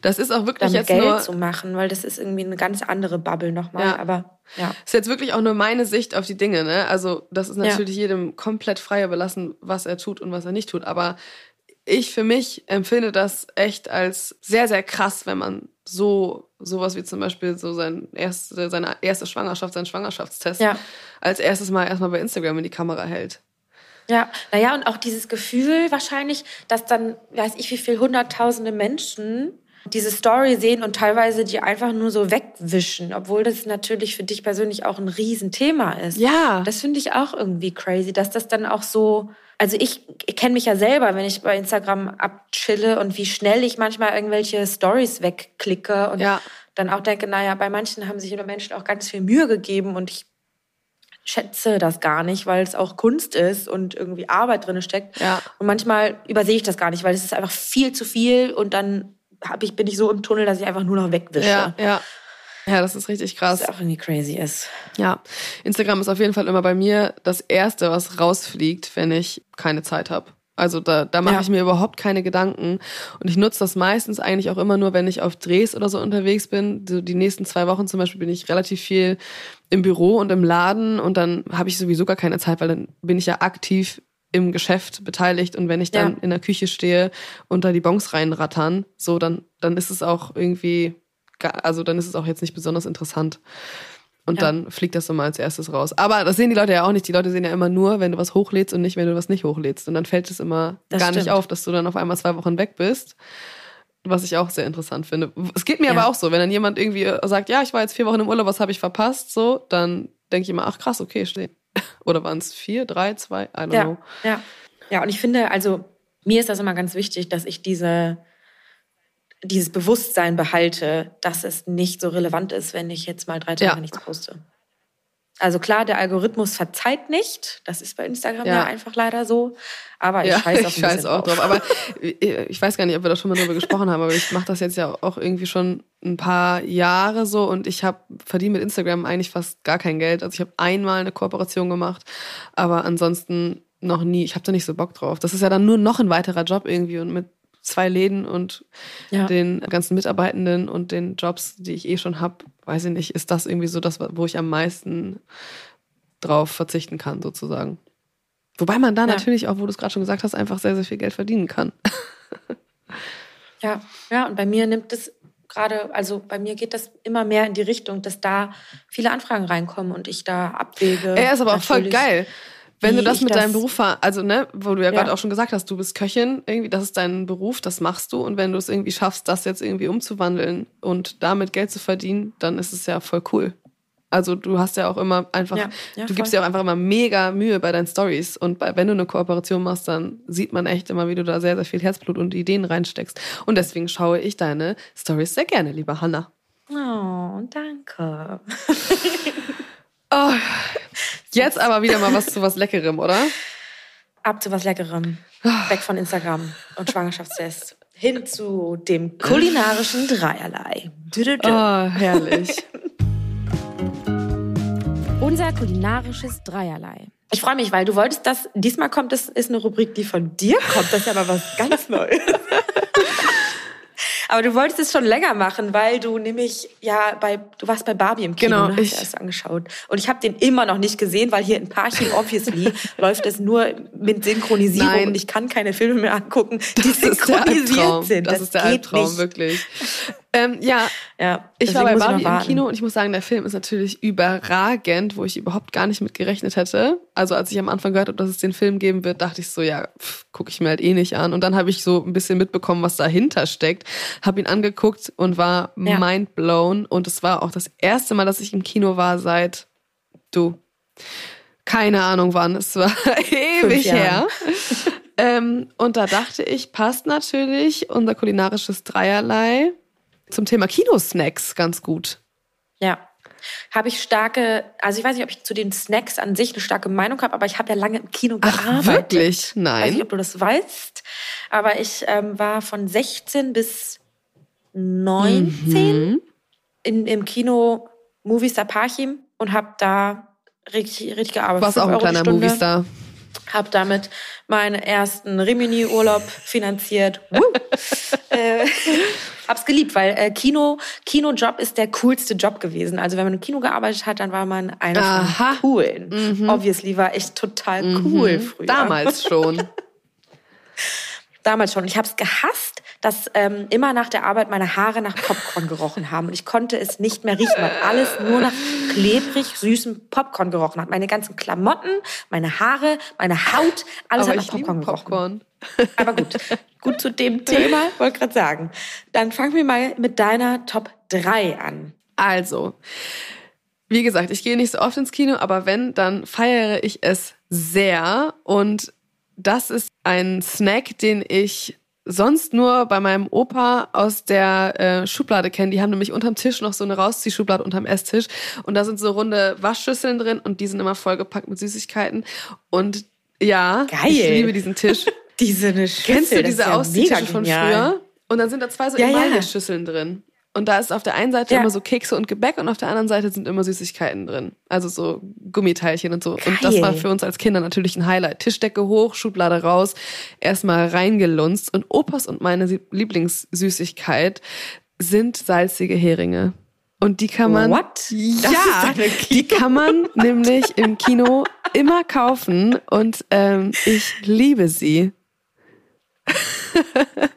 das ist auch wirklich jetzt Geld nur zu machen, weil das ist irgendwie eine ganz andere Bubble nochmal. Ja. Aber ja. Ist jetzt wirklich auch nur meine Sicht auf die Dinge, ne? Also das ist natürlich ja. jedem komplett frei überlassen, was er tut und was er nicht tut. Aber ich für mich empfinde das echt als sehr, sehr krass, wenn man so sowas wie zum Beispiel so sein erste, seine erste Schwangerschaft, seinen Schwangerschaftstest ja. als erstes Mal erstmal bei Instagram in die Kamera hält. Ja, naja, und auch dieses Gefühl wahrscheinlich, dass dann, weiß ich, wie viel hunderttausende Menschen diese Story sehen und teilweise die einfach nur so wegwischen, obwohl das natürlich für dich persönlich auch ein Riesenthema ist. Ja. Das finde ich auch irgendwie crazy, dass das dann auch so, also ich, ich kenne mich ja selber, wenn ich bei Instagram abchille und wie schnell ich manchmal irgendwelche Stories wegklicke und ja. dann auch denke, naja, bei manchen haben sich Menschen auch ganz viel Mühe gegeben und ich schätze das gar nicht, weil es auch Kunst ist und irgendwie Arbeit drin steckt. Ja. Und manchmal übersehe ich das gar nicht, weil es ist einfach viel zu viel und dann hab ich, bin ich so im Tunnel, dass ich einfach nur noch wegwische. Ja, ja. Ja, das ist richtig krass. Was auch irgendwie crazy ist. Ja, Instagram ist auf jeden Fall immer bei mir das Erste, was rausfliegt, wenn ich keine Zeit habe. Also da, da mache ja. ich mir überhaupt keine Gedanken. Und ich nutze das meistens eigentlich auch immer nur, wenn ich auf Drehs oder so unterwegs bin. So die nächsten zwei Wochen zum Beispiel bin ich relativ viel im Büro und im Laden und dann habe ich sowieso gar keine Zeit, weil dann bin ich ja aktiv im Geschäft beteiligt und wenn ich dann ja. in der Küche stehe und da die Bons reinrattern, so dann, dann ist es auch irgendwie also dann ist es auch jetzt nicht besonders interessant. Und ja. dann fliegt das immer als erstes raus. Aber das sehen die Leute ja auch nicht. Die Leute sehen ja immer nur, wenn du was hochlädst und nicht, wenn du was nicht hochlädst. Und dann fällt es immer das gar stimmt. nicht auf, dass du dann auf einmal zwei Wochen weg bist. Was ich auch sehr interessant finde. Es geht mir ja. aber auch so, wenn dann jemand irgendwie sagt, ja, ich war jetzt vier Wochen im Urlaub, was habe ich verpasst? So, dann denke ich immer, ach krass, okay, stehe. Oder waren es vier, drei, zwei? I don't ja. know. Ja. ja, und ich finde, also mir ist das immer ganz wichtig, dass ich diese dieses Bewusstsein behalte, dass es nicht so relevant ist, wenn ich jetzt mal drei Tage ja. nichts poste. Also klar, der Algorithmus verzeiht nicht. Das ist bei Instagram ja, ja einfach leider so. Aber ich ja, scheiß, ich scheiß auch drauf. Aber ich weiß gar nicht, ob wir da schon mal drüber gesprochen haben, aber ich mache das jetzt ja auch irgendwie schon ein paar Jahre so und ich habe verdiene mit Instagram eigentlich fast gar kein Geld. Also ich habe einmal eine Kooperation gemacht, aber ansonsten noch nie. Ich habe da nicht so Bock drauf. Das ist ja dann nur noch ein weiterer Job irgendwie und mit zwei Läden und ja. den ganzen Mitarbeitenden und den Jobs, die ich eh schon habe, weiß ich nicht, ist das irgendwie so das, wo ich am meisten drauf verzichten kann, sozusagen. Wobei man da ja. natürlich auch, wo du es gerade schon gesagt hast, einfach sehr, sehr viel Geld verdienen kann. ja, ja, und bei mir nimmt es gerade, also bei mir geht das immer mehr in die Richtung, dass da viele Anfragen reinkommen und ich da abwäge. Er ist aber auch voll geil. Wenn du das mit das deinem Beruf, also ne, wo du ja, ja. gerade auch schon gesagt hast, du bist Köchin, irgendwie, das ist dein Beruf, das machst du. Und wenn du es irgendwie schaffst, das jetzt irgendwie umzuwandeln und damit Geld zu verdienen, dann ist es ja voll cool. Also du hast ja auch immer einfach, ja, ja, du gibst ja auch einfach immer mega Mühe bei deinen Stories und bei, wenn du eine Kooperation machst, dann sieht man echt immer, wie du da sehr, sehr viel Herzblut und Ideen reinsteckst. Und deswegen schaue ich deine Stories sehr gerne, liebe Hanna. Oh, danke. oh, Jetzt aber wieder mal was zu was Leckerem, oder? Ab zu was Leckerem. Weg von Instagram und Schwangerschaftstest. Hin zu dem kulinarischen Dreierlei. Oh, herrlich. Unser kulinarisches Dreierlei. Ich freue mich, weil du wolltest das, diesmal kommt das, ist eine Rubrik, die von dir kommt. Das ist ja mal was ganz Neues. Aber du wolltest es schon länger machen, weil du nämlich ja bei du warst bei Barbie im Kino, Genau, ne? hast ich- erst angeschaut. Und ich habe den immer noch nicht gesehen, weil hier in Parchim obviously läuft es nur mit Synchronisierung Nein. und ich kann keine Filme mehr angucken, die Das ist der synchronisiert sind. Das, ist der geht Albtraum, wirklich. Ähm, ja, Ja, ich war bei Barbie im. Kino und ich muss sagen, der Film ist natürlich überragend, wo ich überhaupt gar nicht mit gerechnet hätte. Also als ich am Anfang gehört habe, dass es den Film geben wird, dachte ich so, ja, gucke ich mir halt eh nicht an. Und dann habe ich so ein bisschen mitbekommen, was dahinter steckt, habe ihn angeguckt und war Ja. mind blown. Und es war auch das erste Mal, dass ich im Kino war seit du. Keine Ahnung wann. Es war ewig her. Ähm, und da dachte ich, passt natürlich unser kulinarisches Dreierlei zum Thema Kinosnacks ganz gut. Ja. Habe ich starke, also ich weiß nicht, ob ich zu den Snacks an sich eine starke Meinung habe, aber ich habe ja lange im Kino Ach, gearbeitet. wirklich? Ich weiß nicht, Nein. ob du das weißt, aber ich ähm, war von 16 bis 19 Mhm. in, im Kino Movistar Parchim und habe da richtig, richtig gearbeitet. Warst auch ein kleiner Stunde. Moviestar. Habe damit meinen ersten Rimini-Urlaub finanziert. Äh, hab's geliebt, weil äh, Kino, Kinojob ist der coolste Job gewesen. Also wenn man im Kino gearbeitet hat, dann war man einer Aha. von coolen. Obviously war ich total cool früher. Mhm. Damals schon. Damals schon. Ich habe es gehasst, dass ähm, immer nach der Arbeit meine Haare nach Popcorn gerochen haben. Und ich konnte es nicht mehr riechen, weil alles nur nach klebrig süßem Popcorn gerochen hat. Meine ganzen Klamotten, meine Haare, meine Haut, alles Aber hat nach Popcorn gerochen. Popcorn. Aber gut, gut zu dem Thema, wollte gerade sagen. Dann fangen wir mal mit deiner Top 3 an. Also, wie gesagt, ich gehe nicht so oft ins Kino, aber wenn, dann feiere ich es sehr. Und das ist ein Snack, den ich sonst nur bei meinem Opa aus der äh, Schublade kenne. Die haben nämlich unterm Tisch noch so eine Rausziehschublade unterm Esstisch. Und da sind so runde Waschschüsseln drin und die sind immer vollgepackt mit Süßigkeiten. Und ja, Geil. ich liebe diesen Tisch. Diese eine Schüssel, Kennst du diese ja Ausziehtische von früher? Und dann sind da zwei so Ja, ja. Emaille-Schüsseln drin. Und da ist auf der einen Seite Ja. immer so Kekse und Gebäck und auf der anderen Seite sind immer Süßigkeiten drin. Also so Gummiteilchen und so. Und das Geil. war für uns als Kinder natürlich ein Highlight. Tischdecke hoch, Schublade raus, erstmal reingelunzt. Und Opas und meine Lieblingssüßigkeit sind salzige Heringe. Und die kann man. What? Ja, die kann man nämlich im Kino immer kaufen und ähm, ich liebe sie.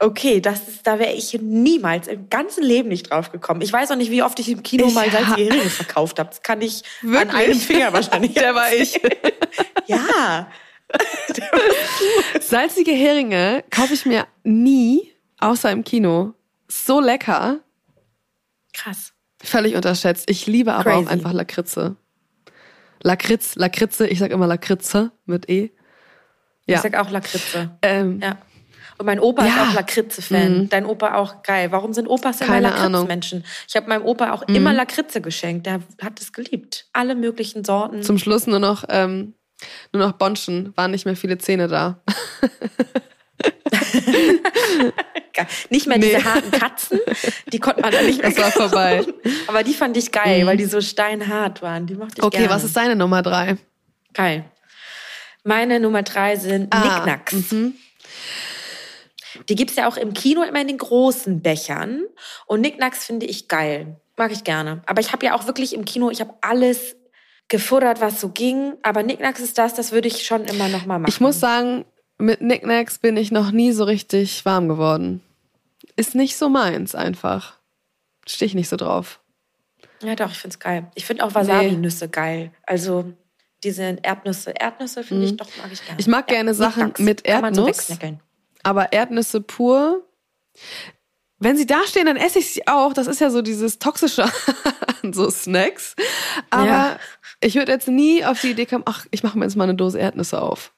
Okay, das ist, da wäre ich niemals im ganzen Leben nicht drauf gekommen. Ich weiß auch nicht, wie oft ich im Kino Ich mal salzige Heringe verkauft habe. Das kann ich an Wirklich? einem Finger wahrscheinlich. Der war ich. Ja. Salzige Heringe kaufe ich mir nie, außer im Kino. So lecker. Krass. Völlig unterschätzt. Ich liebe aber Crazy. auch einfach Lakritze. Lakritz, Lakritze, ich sag immer Lakritze mit E. Ja. Ich sag auch Lakritze. Ähm, Ja. Und mein Opa ist Ja. auch Lakritze-Fan. Mhm. Dein Opa auch geil. Warum sind Opas immer. Mhm. Lakritz-Menschen? Ich habe meinem Opa auch immer Lakritze geschenkt. Der hat es geliebt. Alle möglichen Sorten. Zum Schluss nur noch, ähm, nur noch Bonschen, waren nicht mehr viele Zähne da. Nicht mehr Nee. diese harten Katzen, die konnte man dann nicht mehr Das war vorbei. Aber die fand ich geil, weil die so steinhart waren. Die mochte ich Okay, gerne. was ist deine Nummer drei? Geil. Meine Nummer drei sind Ah, Nicknacks. Die gibt's ja auch im Kino immer in den großen Bechern. Und Nicknacks finde ich geil. Mag ich gerne. Aber ich habe ja auch wirklich im Kino, ich habe alles gefuttert, was so ging. Aber Nicknacks ist das, das würde ich schon immer noch mal machen. Ich muss sagen, mit Knickknacks bin ich noch nie so richtig warm geworden. Ist nicht so meins einfach. Stich nicht so drauf. Ja, doch, ich find's geil. Ich finde auch Wasabi-Nüsse geil. Also diese Erdnüsse. Erdnüsse finde ich doch, mag ich gerne. Mhm. Ich mag gerne Sachen Nicknacks mit Erdnuss. Aber Erdnüsse pur. Wenn sie da stehen, dann esse ich sie auch. Das ist ja so dieses Toxische an so Snacks. Aber Ja. ich würde jetzt nie auf die Idee kommen, ach, ich mache mir jetzt mal eine Dose Erdnüsse auf.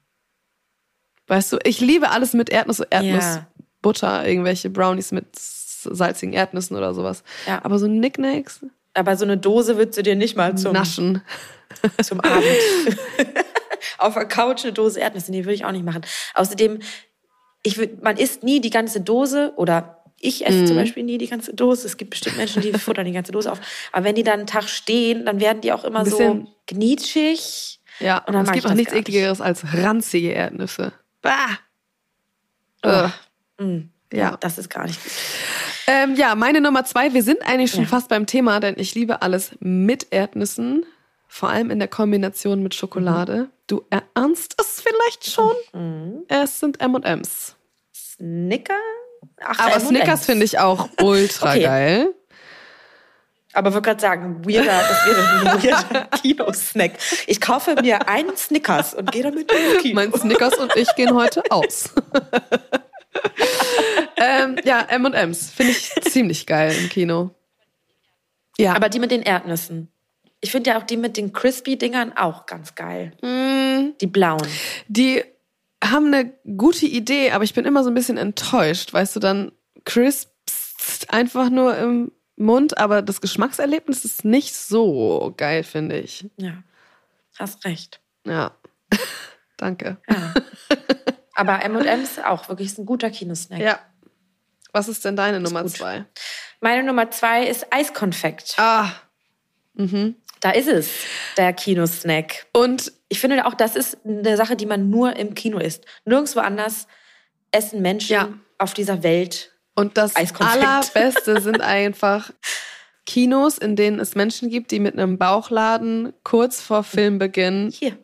Weißt du, ich liebe alles mit Erdnuss, Erdnuss, Ja. Butter, irgendwelche Brownies mit salzigen Erdnüssen oder sowas. Ja. Aber so Knickknacks, Aber so eine Dose würdest du dir nicht mal zum, Naschen. zum Abend auf der Couch eine Dose Erdnüsse. Nee, würde ich auch nicht machen. Außerdem, ich würd, man isst nie die ganze Dose oder Ich esse zum Beispiel nie die ganze Dose. Es gibt bestimmt Menschen, die futtern die ganze Dose auf. Aber wenn die dann einen Tag stehen, dann werden die auch immer so gnitschig. Ja, Und dann es gibt auch nichts nicht. ekligeres als ranzige Erdnüsse. Bah! Ugh. Mm. Ja. Das ist gar nicht gut. Ähm, ja, meine Nummer zwei. Wir sind eigentlich schon Ja. fast beim Thema, denn ich liebe alles mit Erdnüssen. Vor allem in der Kombination mit Schokolade. Du erahnst es vielleicht schon. Mhm. Es sind M&M's. Snicker? Ach, Aber. Snickers finde ich auch ultra Okay. geil. Aber wollte gerade sagen, weirder, das wäre ein weirder Kinosnack. Ich kaufe mir einen Snickers und gehe damit ins Kino. Mein Snickers und ich gehen heute aus. ähm, ja, M&M's finde ich ziemlich geil im Kino. Ja, Aber die mit den Erdnüssen. Ich finde ja auch die mit den Crispy-Dingern auch ganz geil. Mm, Die blauen. die haben eine gute Idee, aber ich bin immer so ein bisschen enttäuscht. Weißt du, dann crisps einfach nur im Mund, aber das Geschmackserlebnis ist nicht so geil, finde ich. Ja, hast recht. Ja, danke. Ja. Aber M&M's auch wirklich ist ein guter Kinosnack. Ja. Was ist denn deine Nummer gut. zwei? Meine Nummer zwei ist Eiskonfekt. Ah. Mhm. Da ist es, der Kinosnack. Und Ich finde auch, das ist eine Sache, die man nur im Kino isst. Nirgendwo anders essen Menschen Ja. auf dieser Welt. Und das Eiskonfekt. Allerbeste sind einfach Kinos, in denen es Menschen gibt, die mit einem Bauchladen kurz vor Filmbeginn Hier.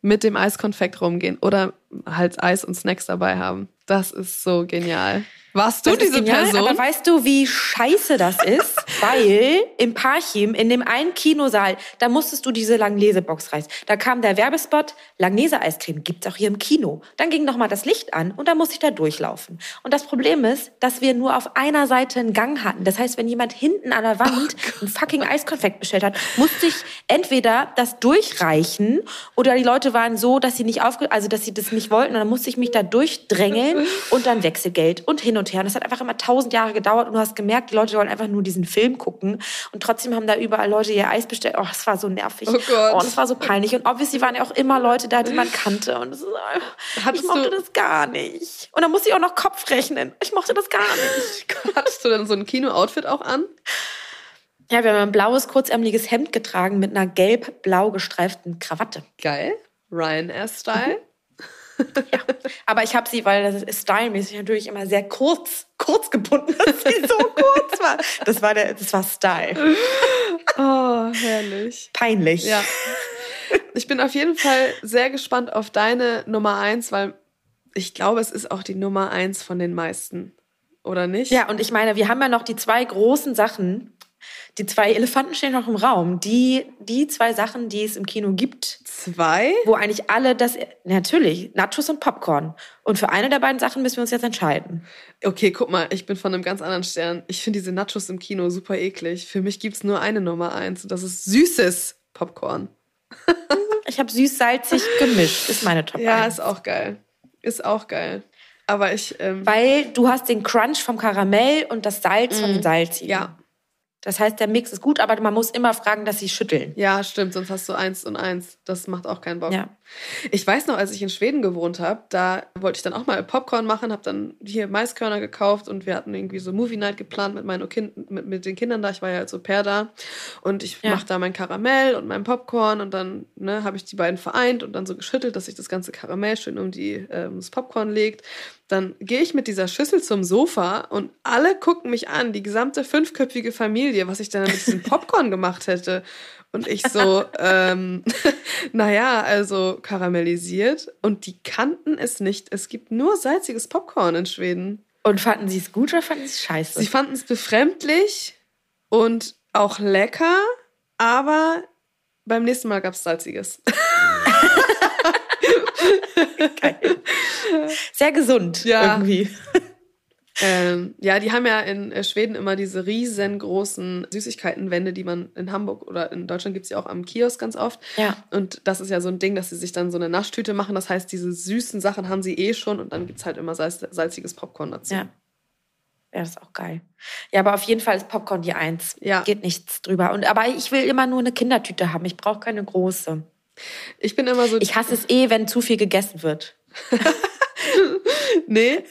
mit dem Eiskonfekt rumgehen oder halt Eis und Snacks dabei haben. Das ist so genial. Warst du Das ist diese genial, Person? Aber weißt du, wie scheiße das ist? Weil im Parchim, in dem einen Kinosaal, da musstest du diese Langnese-Box reißen. Da kam der Werbespot, Langnese-Eiscreme gibt's auch hier im Kino. Dann ging noch mal das Licht an und dann musste ich da durchlaufen. Und das Problem ist, dass wir nur auf einer Seite einen Gang hatten. Das heißt, wenn jemand hinten an der Wand ein fucking Eiskonfekt bestellt hat, musste ich entweder das durchreichen oder die Leute waren so, dass sie nicht aufge also dass sie das nicht wollten und dann musste ich mich da durchdrängeln und dann Wechselgeld und hin und her. Und das hat einfach immer tausend Jahre gedauert und du hast gemerkt, die Leute wollen einfach nur diesen Film gucken und trotzdem haben da überall Leute ihr Eis bestellt. Oh, das war so nervig. Oh Gott. Oh, das war so peinlich. Und obviously waren ja auch immer Leute da, die man kannte. Und das ist, ich mochte das gar nicht. Und dann musste ich auch noch Kopf rechnen. Ich mochte das gar nicht. Hattest du dann so ein Kino-Outfit auch an? Ja, wir haben ein blaues, kurzärmeliges Hemd getragen mit einer gelb-blau gestreiften Krawatte. Geil. Ryanair-Style. Ja. Aber ich habe sie, weil das ist stylmäßig natürlich immer sehr kurz, kurz gebunden, dass sie so kurz war. Das war der, das war Style. Oh, herrlich. Peinlich. Ja. Ich bin auf jeden Fall sehr gespannt auf deine Nummer eins, weil ich glaube, es ist auch die Nummer eins von den meisten. Oder nicht? Ja, und ich meine, wir haben ja noch die zwei großen Sachen. Die zwei Elefanten stehen noch im Raum. Die, die zwei Sachen, die es im Kino gibt, Zwei? wo eigentlich alle das, natürlich, Nachos und Popcorn. Und für eine der beiden Sachen müssen wir uns jetzt entscheiden. Okay, guck mal, ich bin von einem ganz anderen Stern. Ich finde diese Nachos im Kino super eklig. Für mich gibt's nur eine Nummer eins und das ist süßes Popcorn. Ich habe süß-salzig gemischt, ist meine Top Ja, 1. ist auch geil. Ist auch geil. Aber ich, ähm, Weil du hast den Crunch vom Karamell und das Salz von den Salzigen. ja, Das heißt, der Mix ist gut, aber man muss immer fragen, dass sie schütteln. ja, stimmt, sonst hast du eins und eins. Das macht auch keinen Bock. Ja. Ich weiß noch, als ich in Schweden gewohnt habe, da wollte ich dann auch mal Popcorn machen, habe dann hier Maiskörner gekauft und wir hatten irgendwie so Movie Night geplant mit meinen kind mit, mit den Kindern da. Ich war ja als Au pair da und ich Ja. mach da mein Karamell und mein Popcorn und dann ne, habe ich die beiden vereint und dann so geschüttelt, dass sich das ganze Karamell schön um die ähm, das Popcorn legt. Dann gehe ich mit dieser Schüssel zum Sofa und alle gucken mich an, die gesamte fünfköpfige Familie, was ich dann mit diesem Popcorn gemacht hätte. Und ich so, ähm, naja, also karamellisiert. Und die kannten es nicht. Es gibt nur salziges Popcorn in Schweden. Und fanden sie es gut oder fanden sie es scheiße? Sie fanden es befremdlich und auch lecker, aber beim nächsten Mal gab es salziges. Sehr gesund Ja. irgendwie. Ähm, ja, die haben ja in äh, Schweden immer diese riesengroßen Süßigkeitenwände, die man in Hamburg oder in Deutschland gibt's ja auch am Kiosk ganz oft. Ja. Und das ist ja so ein Ding, dass sie sich dann so eine Naschtüte machen. Das heißt, diese süßen Sachen haben sie eh schon und dann gibt's halt immer salz salziges Popcorn dazu. Ja. Ja, das ist auch geil. Ja, aber auf jeden Fall ist Popcorn die Eins. Ja. Geht nichts drüber. Und, aber ich will immer nur eine Kindertüte haben. Ich brauche keine große. Ich bin immer so. Ich hasse es eh, wenn zu viel gegessen wird. Nee,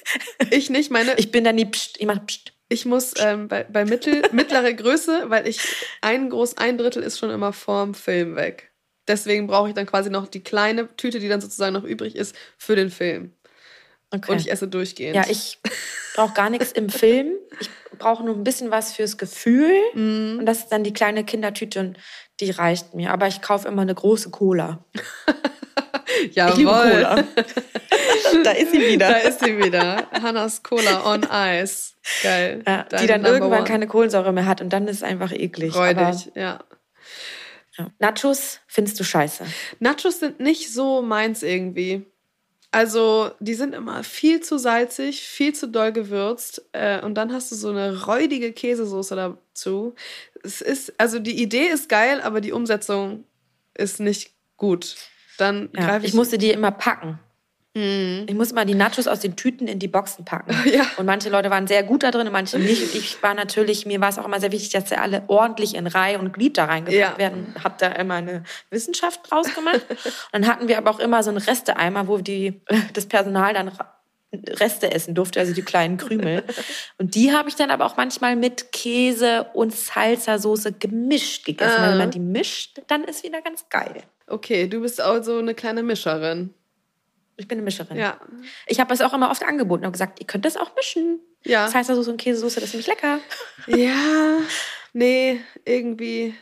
ich nicht. Meine, Ich bin da nie pst, ich mach pst. Ich muss ähm, bei, bei mittel, mittlere Größe, weil ich ein groß, ein Drittel ist schon immer vorm Film weg. Deswegen brauche ich dann quasi noch die kleine Tüte, die dann sozusagen noch übrig ist, für den Film. Okay. Und ich esse durchgehend. ja, ich brauche gar nichts im Film. Ich brauche nur ein bisschen was fürs Gefühl. Mhm. Und das ist dann die kleine Kindertüte und die reicht mir. Aber ich kaufe immer eine große Cola. Jawohl. Ich liebe Cola. da ist sie wieder. Da ist sie wieder. Hannas Cola on Ice. Geil. ja, die dann Number irgendwann one. keine Kohlensäure mehr hat und dann ist es einfach eklig. Freudig, ja. ja. Nachos findest du scheiße. Nachos sind nicht so meins irgendwie. Also, die sind immer viel zu salzig, viel zu doll gewürzt. Äh, und dann hast du so eine räudige Käsesoße dazu. Es ist, also die Idee ist geil, aber die Umsetzung ist nicht gut. Dann Ja, greife ich ich. musste die immer packen. Mhm. Ich musste mal die Nachos aus den Tüten in die Boxen packen. Ja. Und manche Leute waren sehr gut da drin und manche nicht. Und ich war natürlich, mir war es auch immer sehr wichtig, dass sie alle ordentlich in Reihe und Glied da reingepackt Ja. werden. Hab da immer eine Wissenschaft draus gemacht. und dann hatten wir aber auch immer so einen Resteeimer, wo die, das Personal dann Reste essen durfte, also die kleinen Krümel. Und die habe ich dann aber auch manchmal mit Käse und Salsa-Soße gemischt gegessen. Ah. Weil Wenn man die mischt, dann ist wieder ganz geil. Okay, du bist also eine kleine Mischerin. Ich bin eine Mischerin. Ja. Ich habe es auch immer oft angeboten und gesagt, ihr könnt das auch mischen. Ja. Salsa-Soße und Käsesoße, das ist nämlich lecker. Ja. Nee, irgendwie.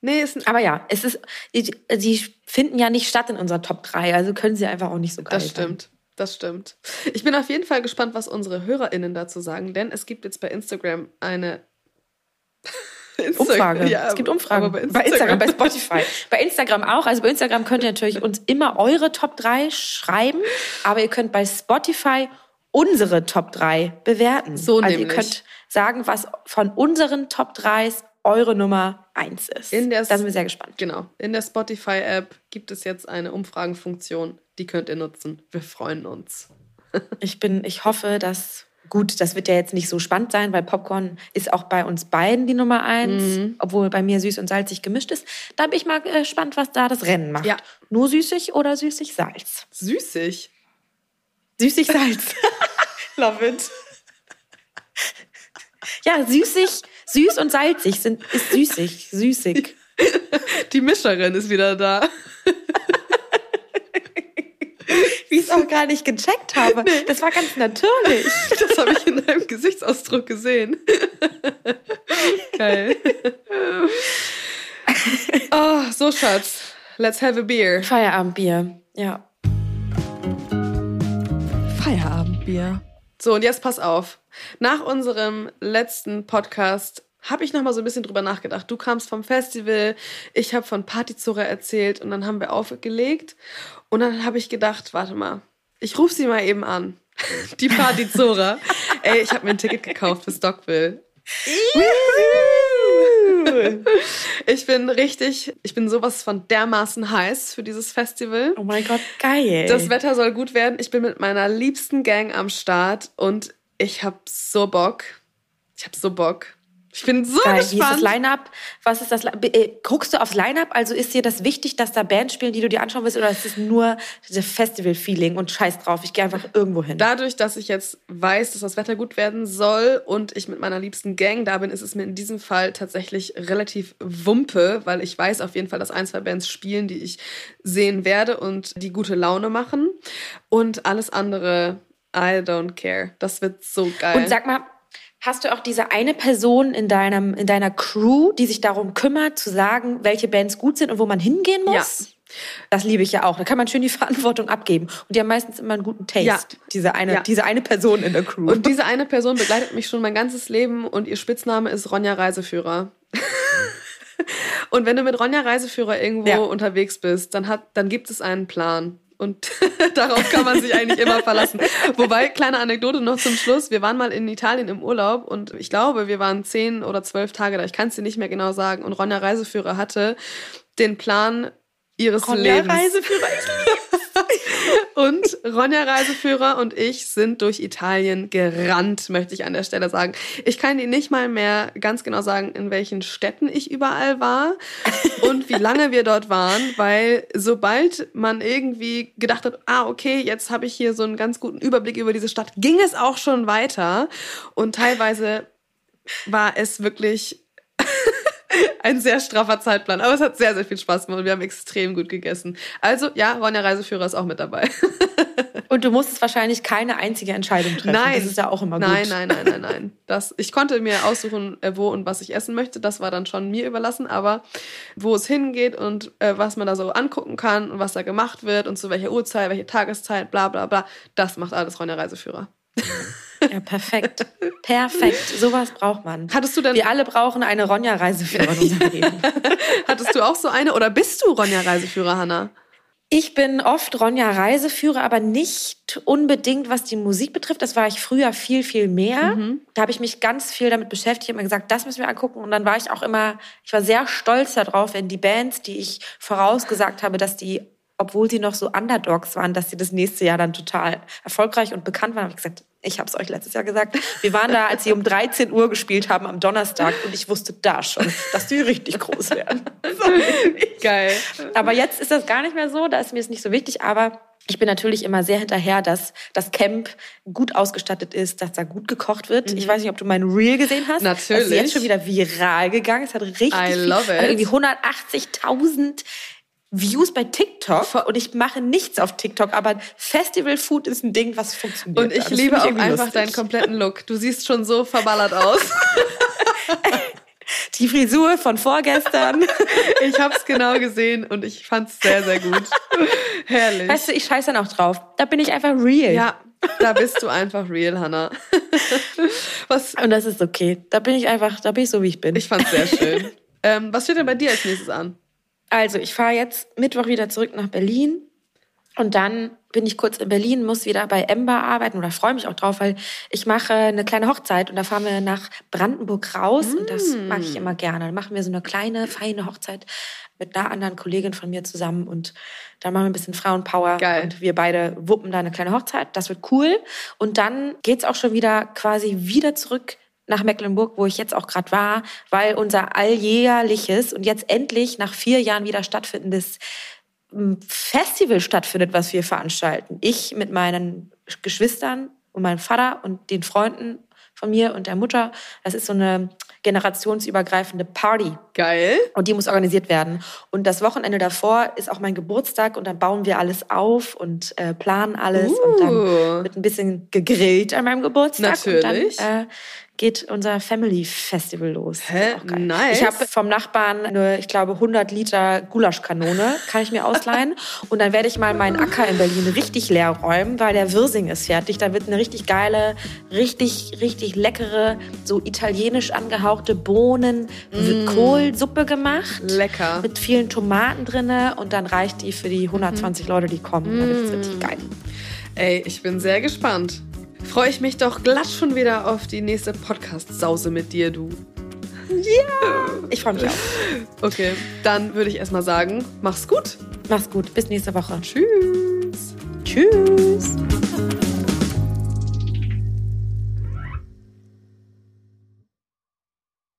Nee, ist. Aber ja, es ist, sie finden ja nicht statt in unserer Top 3, also können sie einfach auch nicht so geil Das stimmt. Das stimmt. Ich bin auf jeden Fall gespannt, was unsere HörerInnen dazu sagen, denn es gibt jetzt bei Instagram eine sein. Umfrage. Ja, es gibt Umfragen. aber Bei Instagram, bei Spotify. bei Instagram auch. Also bei Instagram könnt ihr natürlich uns immer eure Top 3 schreiben, aber ihr könnt bei Spotify unsere Top 3 bewerten. So also nämlich. ihr könnt sagen, was von unseren Top 3s eure Nummer 1 ist. In der da sind wir sehr gespannt. Genau. In der Spotify-App gibt es jetzt eine Umfragenfunktion. Die könnt ihr nutzen. Wir freuen uns. Ich bin, ich hoffe, dass gut, das wird ja jetzt nicht so spannend sein, weil Popcorn ist auch bei uns beiden die Nummer eins, Mhm. obwohl bei mir süß und salzig gemischt ist. Da bin ich mal gespannt, was da das Rennen macht. Ja. Nur süßig oder süßig Salz? Süßig. Süßig Salz. Love it. ja, süßig, süß und salzig sind ist süßig, süßig. Die Mischerin ist wieder da. Es auch gar nicht gecheckt habe. Das war ganz natürlich. Das habe ich in deinem Gesichtsausdruck gesehen. Geil. Oh, so Schatz. Let's have a beer. Feierabendbier. Ja. Feierabendbier. So, und jetzt pass auf. Nach unserem letzten Podcast habe ich noch mal so ein bisschen drüber nachgedacht. Du kamst vom Festival, ich habe von Partyzora erzählt und dann haben wir aufgelegt. Und dann habe ich gedacht, warte mal, ich rufe sie mal eben an. Die Partyzora. Ey, ich habe mir ein Ticket gekauft für Stockville. Ich bin richtig, ich bin sowas von dermaßen heiß für dieses Festival. Oh mein Gott, geil. Das Wetter soll gut werden. Ich bin mit meiner liebsten Gang am Start und ich hab so Bock. Ich hab so Bock. Ich bin so Geil. Wie ist das gespannt. Line-Up? Was ist das? Äh, guckst du aufs Line-Up? Also ist dir das wichtig, dass da Bands spielen, die du dir anschauen willst, oder ist es nur das Festival-Feeling und scheiß drauf, ich gehe einfach irgendwo hin? Dadurch, dass ich jetzt weiß, dass das Wetter gut werden soll und ich mit meiner liebsten Gang da bin, ist es mir in diesem Fall tatsächlich relativ wumpe, weil ich weiß auf jeden Fall, dass ein, zwei Bands spielen, die ich sehen werde und die gute Laune machen. Und alles andere, I don't care. Das wird so geil. Und sag mal, hast du auch diese eine Person in, deinem, in deiner Crew, die sich darum kümmert, zu sagen, welche Bands gut sind und wo man hingehen muss? Ja. Das liebe ich ja auch. Da kann man schön die Verantwortung abgeben. Und die haben meistens immer einen guten Taste. Ja. Diese, eine, Ja. diese eine Person in der Crew. Und diese eine Person begleitet mich schon mein ganzes Leben und ihr Spitzname ist Ronja Reiseführer. und wenn du mit Ronja Reiseführer irgendwo Ja. unterwegs bist, dann, hat, dann gibt es einen Plan. Und darauf kann man sich eigentlich immer verlassen. Wobei, kleine Anekdote noch zum Schluss. Wir waren mal in Italien im Urlaub und ich glaube, wir waren zehn oder zwölf Tage da. Ich kann es dir nicht mehr genau sagen. Und Ronja Reiseführer hatte den Plan ihres Ronja Lebens. Reiseführer. Und Ronja Reiseführer und ich sind durch Italien gerannt, möchte ich an der Stelle sagen. Ich kann Ihnen nicht mal mehr ganz genau sagen, in welchen Städten ich überall war und wie lange wir dort waren, weil sobald man irgendwie gedacht hat, ah, okay, jetzt habe ich hier so einen ganz guten Überblick über diese Stadt, ging es auch schon weiter. Und teilweise war es wirklich ein sehr straffer Zeitplan. Aber es hat sehr, sehr viel Spaß gemacht und wir haben extrem gut gegessen. Also ja, Ronja Reiseführer ist auch mit dabei. Und du musstest wahrscheinlich keine einzige Entscheidung treffen. Nein. Das ist ja auch immer gut. Nein, nein, nein, nein, nein. Das, ich konnte mir aussuchen, äh, wo und was ich essen möchte. Das war dann schon mir überlassen. Aber wo es hingeht und äh, was man da so angucken kann und was da gemacht wird und zu welcher Uhrzeit, welche Tageszeit, bla bla bla, das macht alles Ronja Reiseführer. Ja, perfekt. Perfekt. Sowas braucht man. Hattest du denn. Wir alle brauchen eine Ronja-Reiseführer in unserem Leben. Hattest du auch so eine oder bist du Ronja Reiseführer, Hanna? Ich bin oft Ronja Reiseführer, aber nicht unbedingt, was die Musik betrifft. Das war ich früher viel, viel mehr. Mhm. Da habe ich mich ganz viel damit beschäftigt. Ich habe mir gesagt, das müssen wir angucken. Und dann war ich auch immer, ich war sehr stolz darauf, wenn die Bands, die ich vorausgesagt habe, dass die, obwohl sie noch so Underdogs waren, dass sie das nächste Jahr dann total erfolgreich und bekannt waren, habe ich gesagt, ich habe es euch letztes Jahr gesagt. Wir waren da, als sie um 13 Uhr gespielt haben am Donnerstag und ich wusste da schon, dass die richtig groß werden. Geil. Aber jetzt ist das gar nicht mehr so, da ist mir es nicht so wichtig, aber ich bin natürlich immer sehr hinterher, dass das Camp gut ausgestattet ist, dass da gut gekocht wird. Ich weiß nicht, ob du mein Reel gesehen hast. Das ist Natürlich. jetzt schon wieder viral gegangen. Es hat richtig I viel, love it. hat irgendwie 180.000 Views bei TikTok und ich mache nichts auf TikTok, aber Festival Food ist ein Ding, was funktioniert. Und ich Das liebe auch einfach lustig. deinen kompletten Look. Du siehst schon so verballert aus. Die Frisur von vorgestern. Ich hab's genau gesehen und ich fand's sehr, sehr gut. Herrlich. weißt du, ich scheiße dann auch drauf. Da bin ich einfach real. Ja, da bist du einfach real, Hannah. Was, Und das ist okay. Da bin ich einfach, da bin ich so, wie ich bin. ich fand's sehr schön. Ähm, was steht denn bei dir als nächstes an? Also, ich fahre jetzt Mittwoch wieder zurück nach Berlin. Und dann bin ich kurz in Berlin, muss wieder bei Ember arbeiten oder freue mich auch drauf, weil ich mache eine kleine Hochzeit und da fahren wir nach Brandenburg raus und das mag ich immer gerne. Dann machen wir so eine kleine, feine Hochzeit mit einer anderen Kollegin von mir zusammen und da machen wir ein bisschen Frauenpower Geil. und wir beide wuppen da eine kleine Hochzeit. Das wird cool. Und dann geht's auch schon wieder quasi wieder zurück nach Mecklenburg, wo ich jetzt auch gerade war, weil unser alljährliches und jetzt endlich nach vier Jahren wieder stattfindendes ähm, Festival stattfindet, was wir veranstalten. Ich mit meinen Geschwistern und meinem Vater und den Freunden von mir und der Mutter. Das ist so eine generationsübergreifende Party. Geil. Und die muss organisiert werden. Und das Wochenende davor ist auch mein Geburtstag und dann bauen wir alles auf und äh, planen alles. Und Uh. dann wird ein bisschen gegrillt an meinem Geburtstag. Natürlich. Und dann äh, geht unser Family Festival los. Ist Hä? Nice. Ich habe vom Nachbarn eine, ich glaube, 100 Liter Gulaschkanone, kann ich mir ausleihen. Und dann werde ich mal meinen Acker in Berlin richtig leer räumen, weil der Wirsing ist fertig. Da wird eine richtig geile, richtig, richtig leckere, so italienisch angehauchte Bohnen, Kohlsuppe gemacht. Lecker. Mit vielen Tomaten drinne und dann reicht die für die 120 Leute, die kommen. Wird es richtig geil. Ey, ich bin sehr gespannt. Freue ich mich doch glatt schon wieder auf die nächste Podcast-Sause mit dir, du. Ich freue mich auch. Okay, dann würde ich erstmal sagen, mach's gut. Mach's gut. Bis nächste Woche. Tschüss. Tschüss.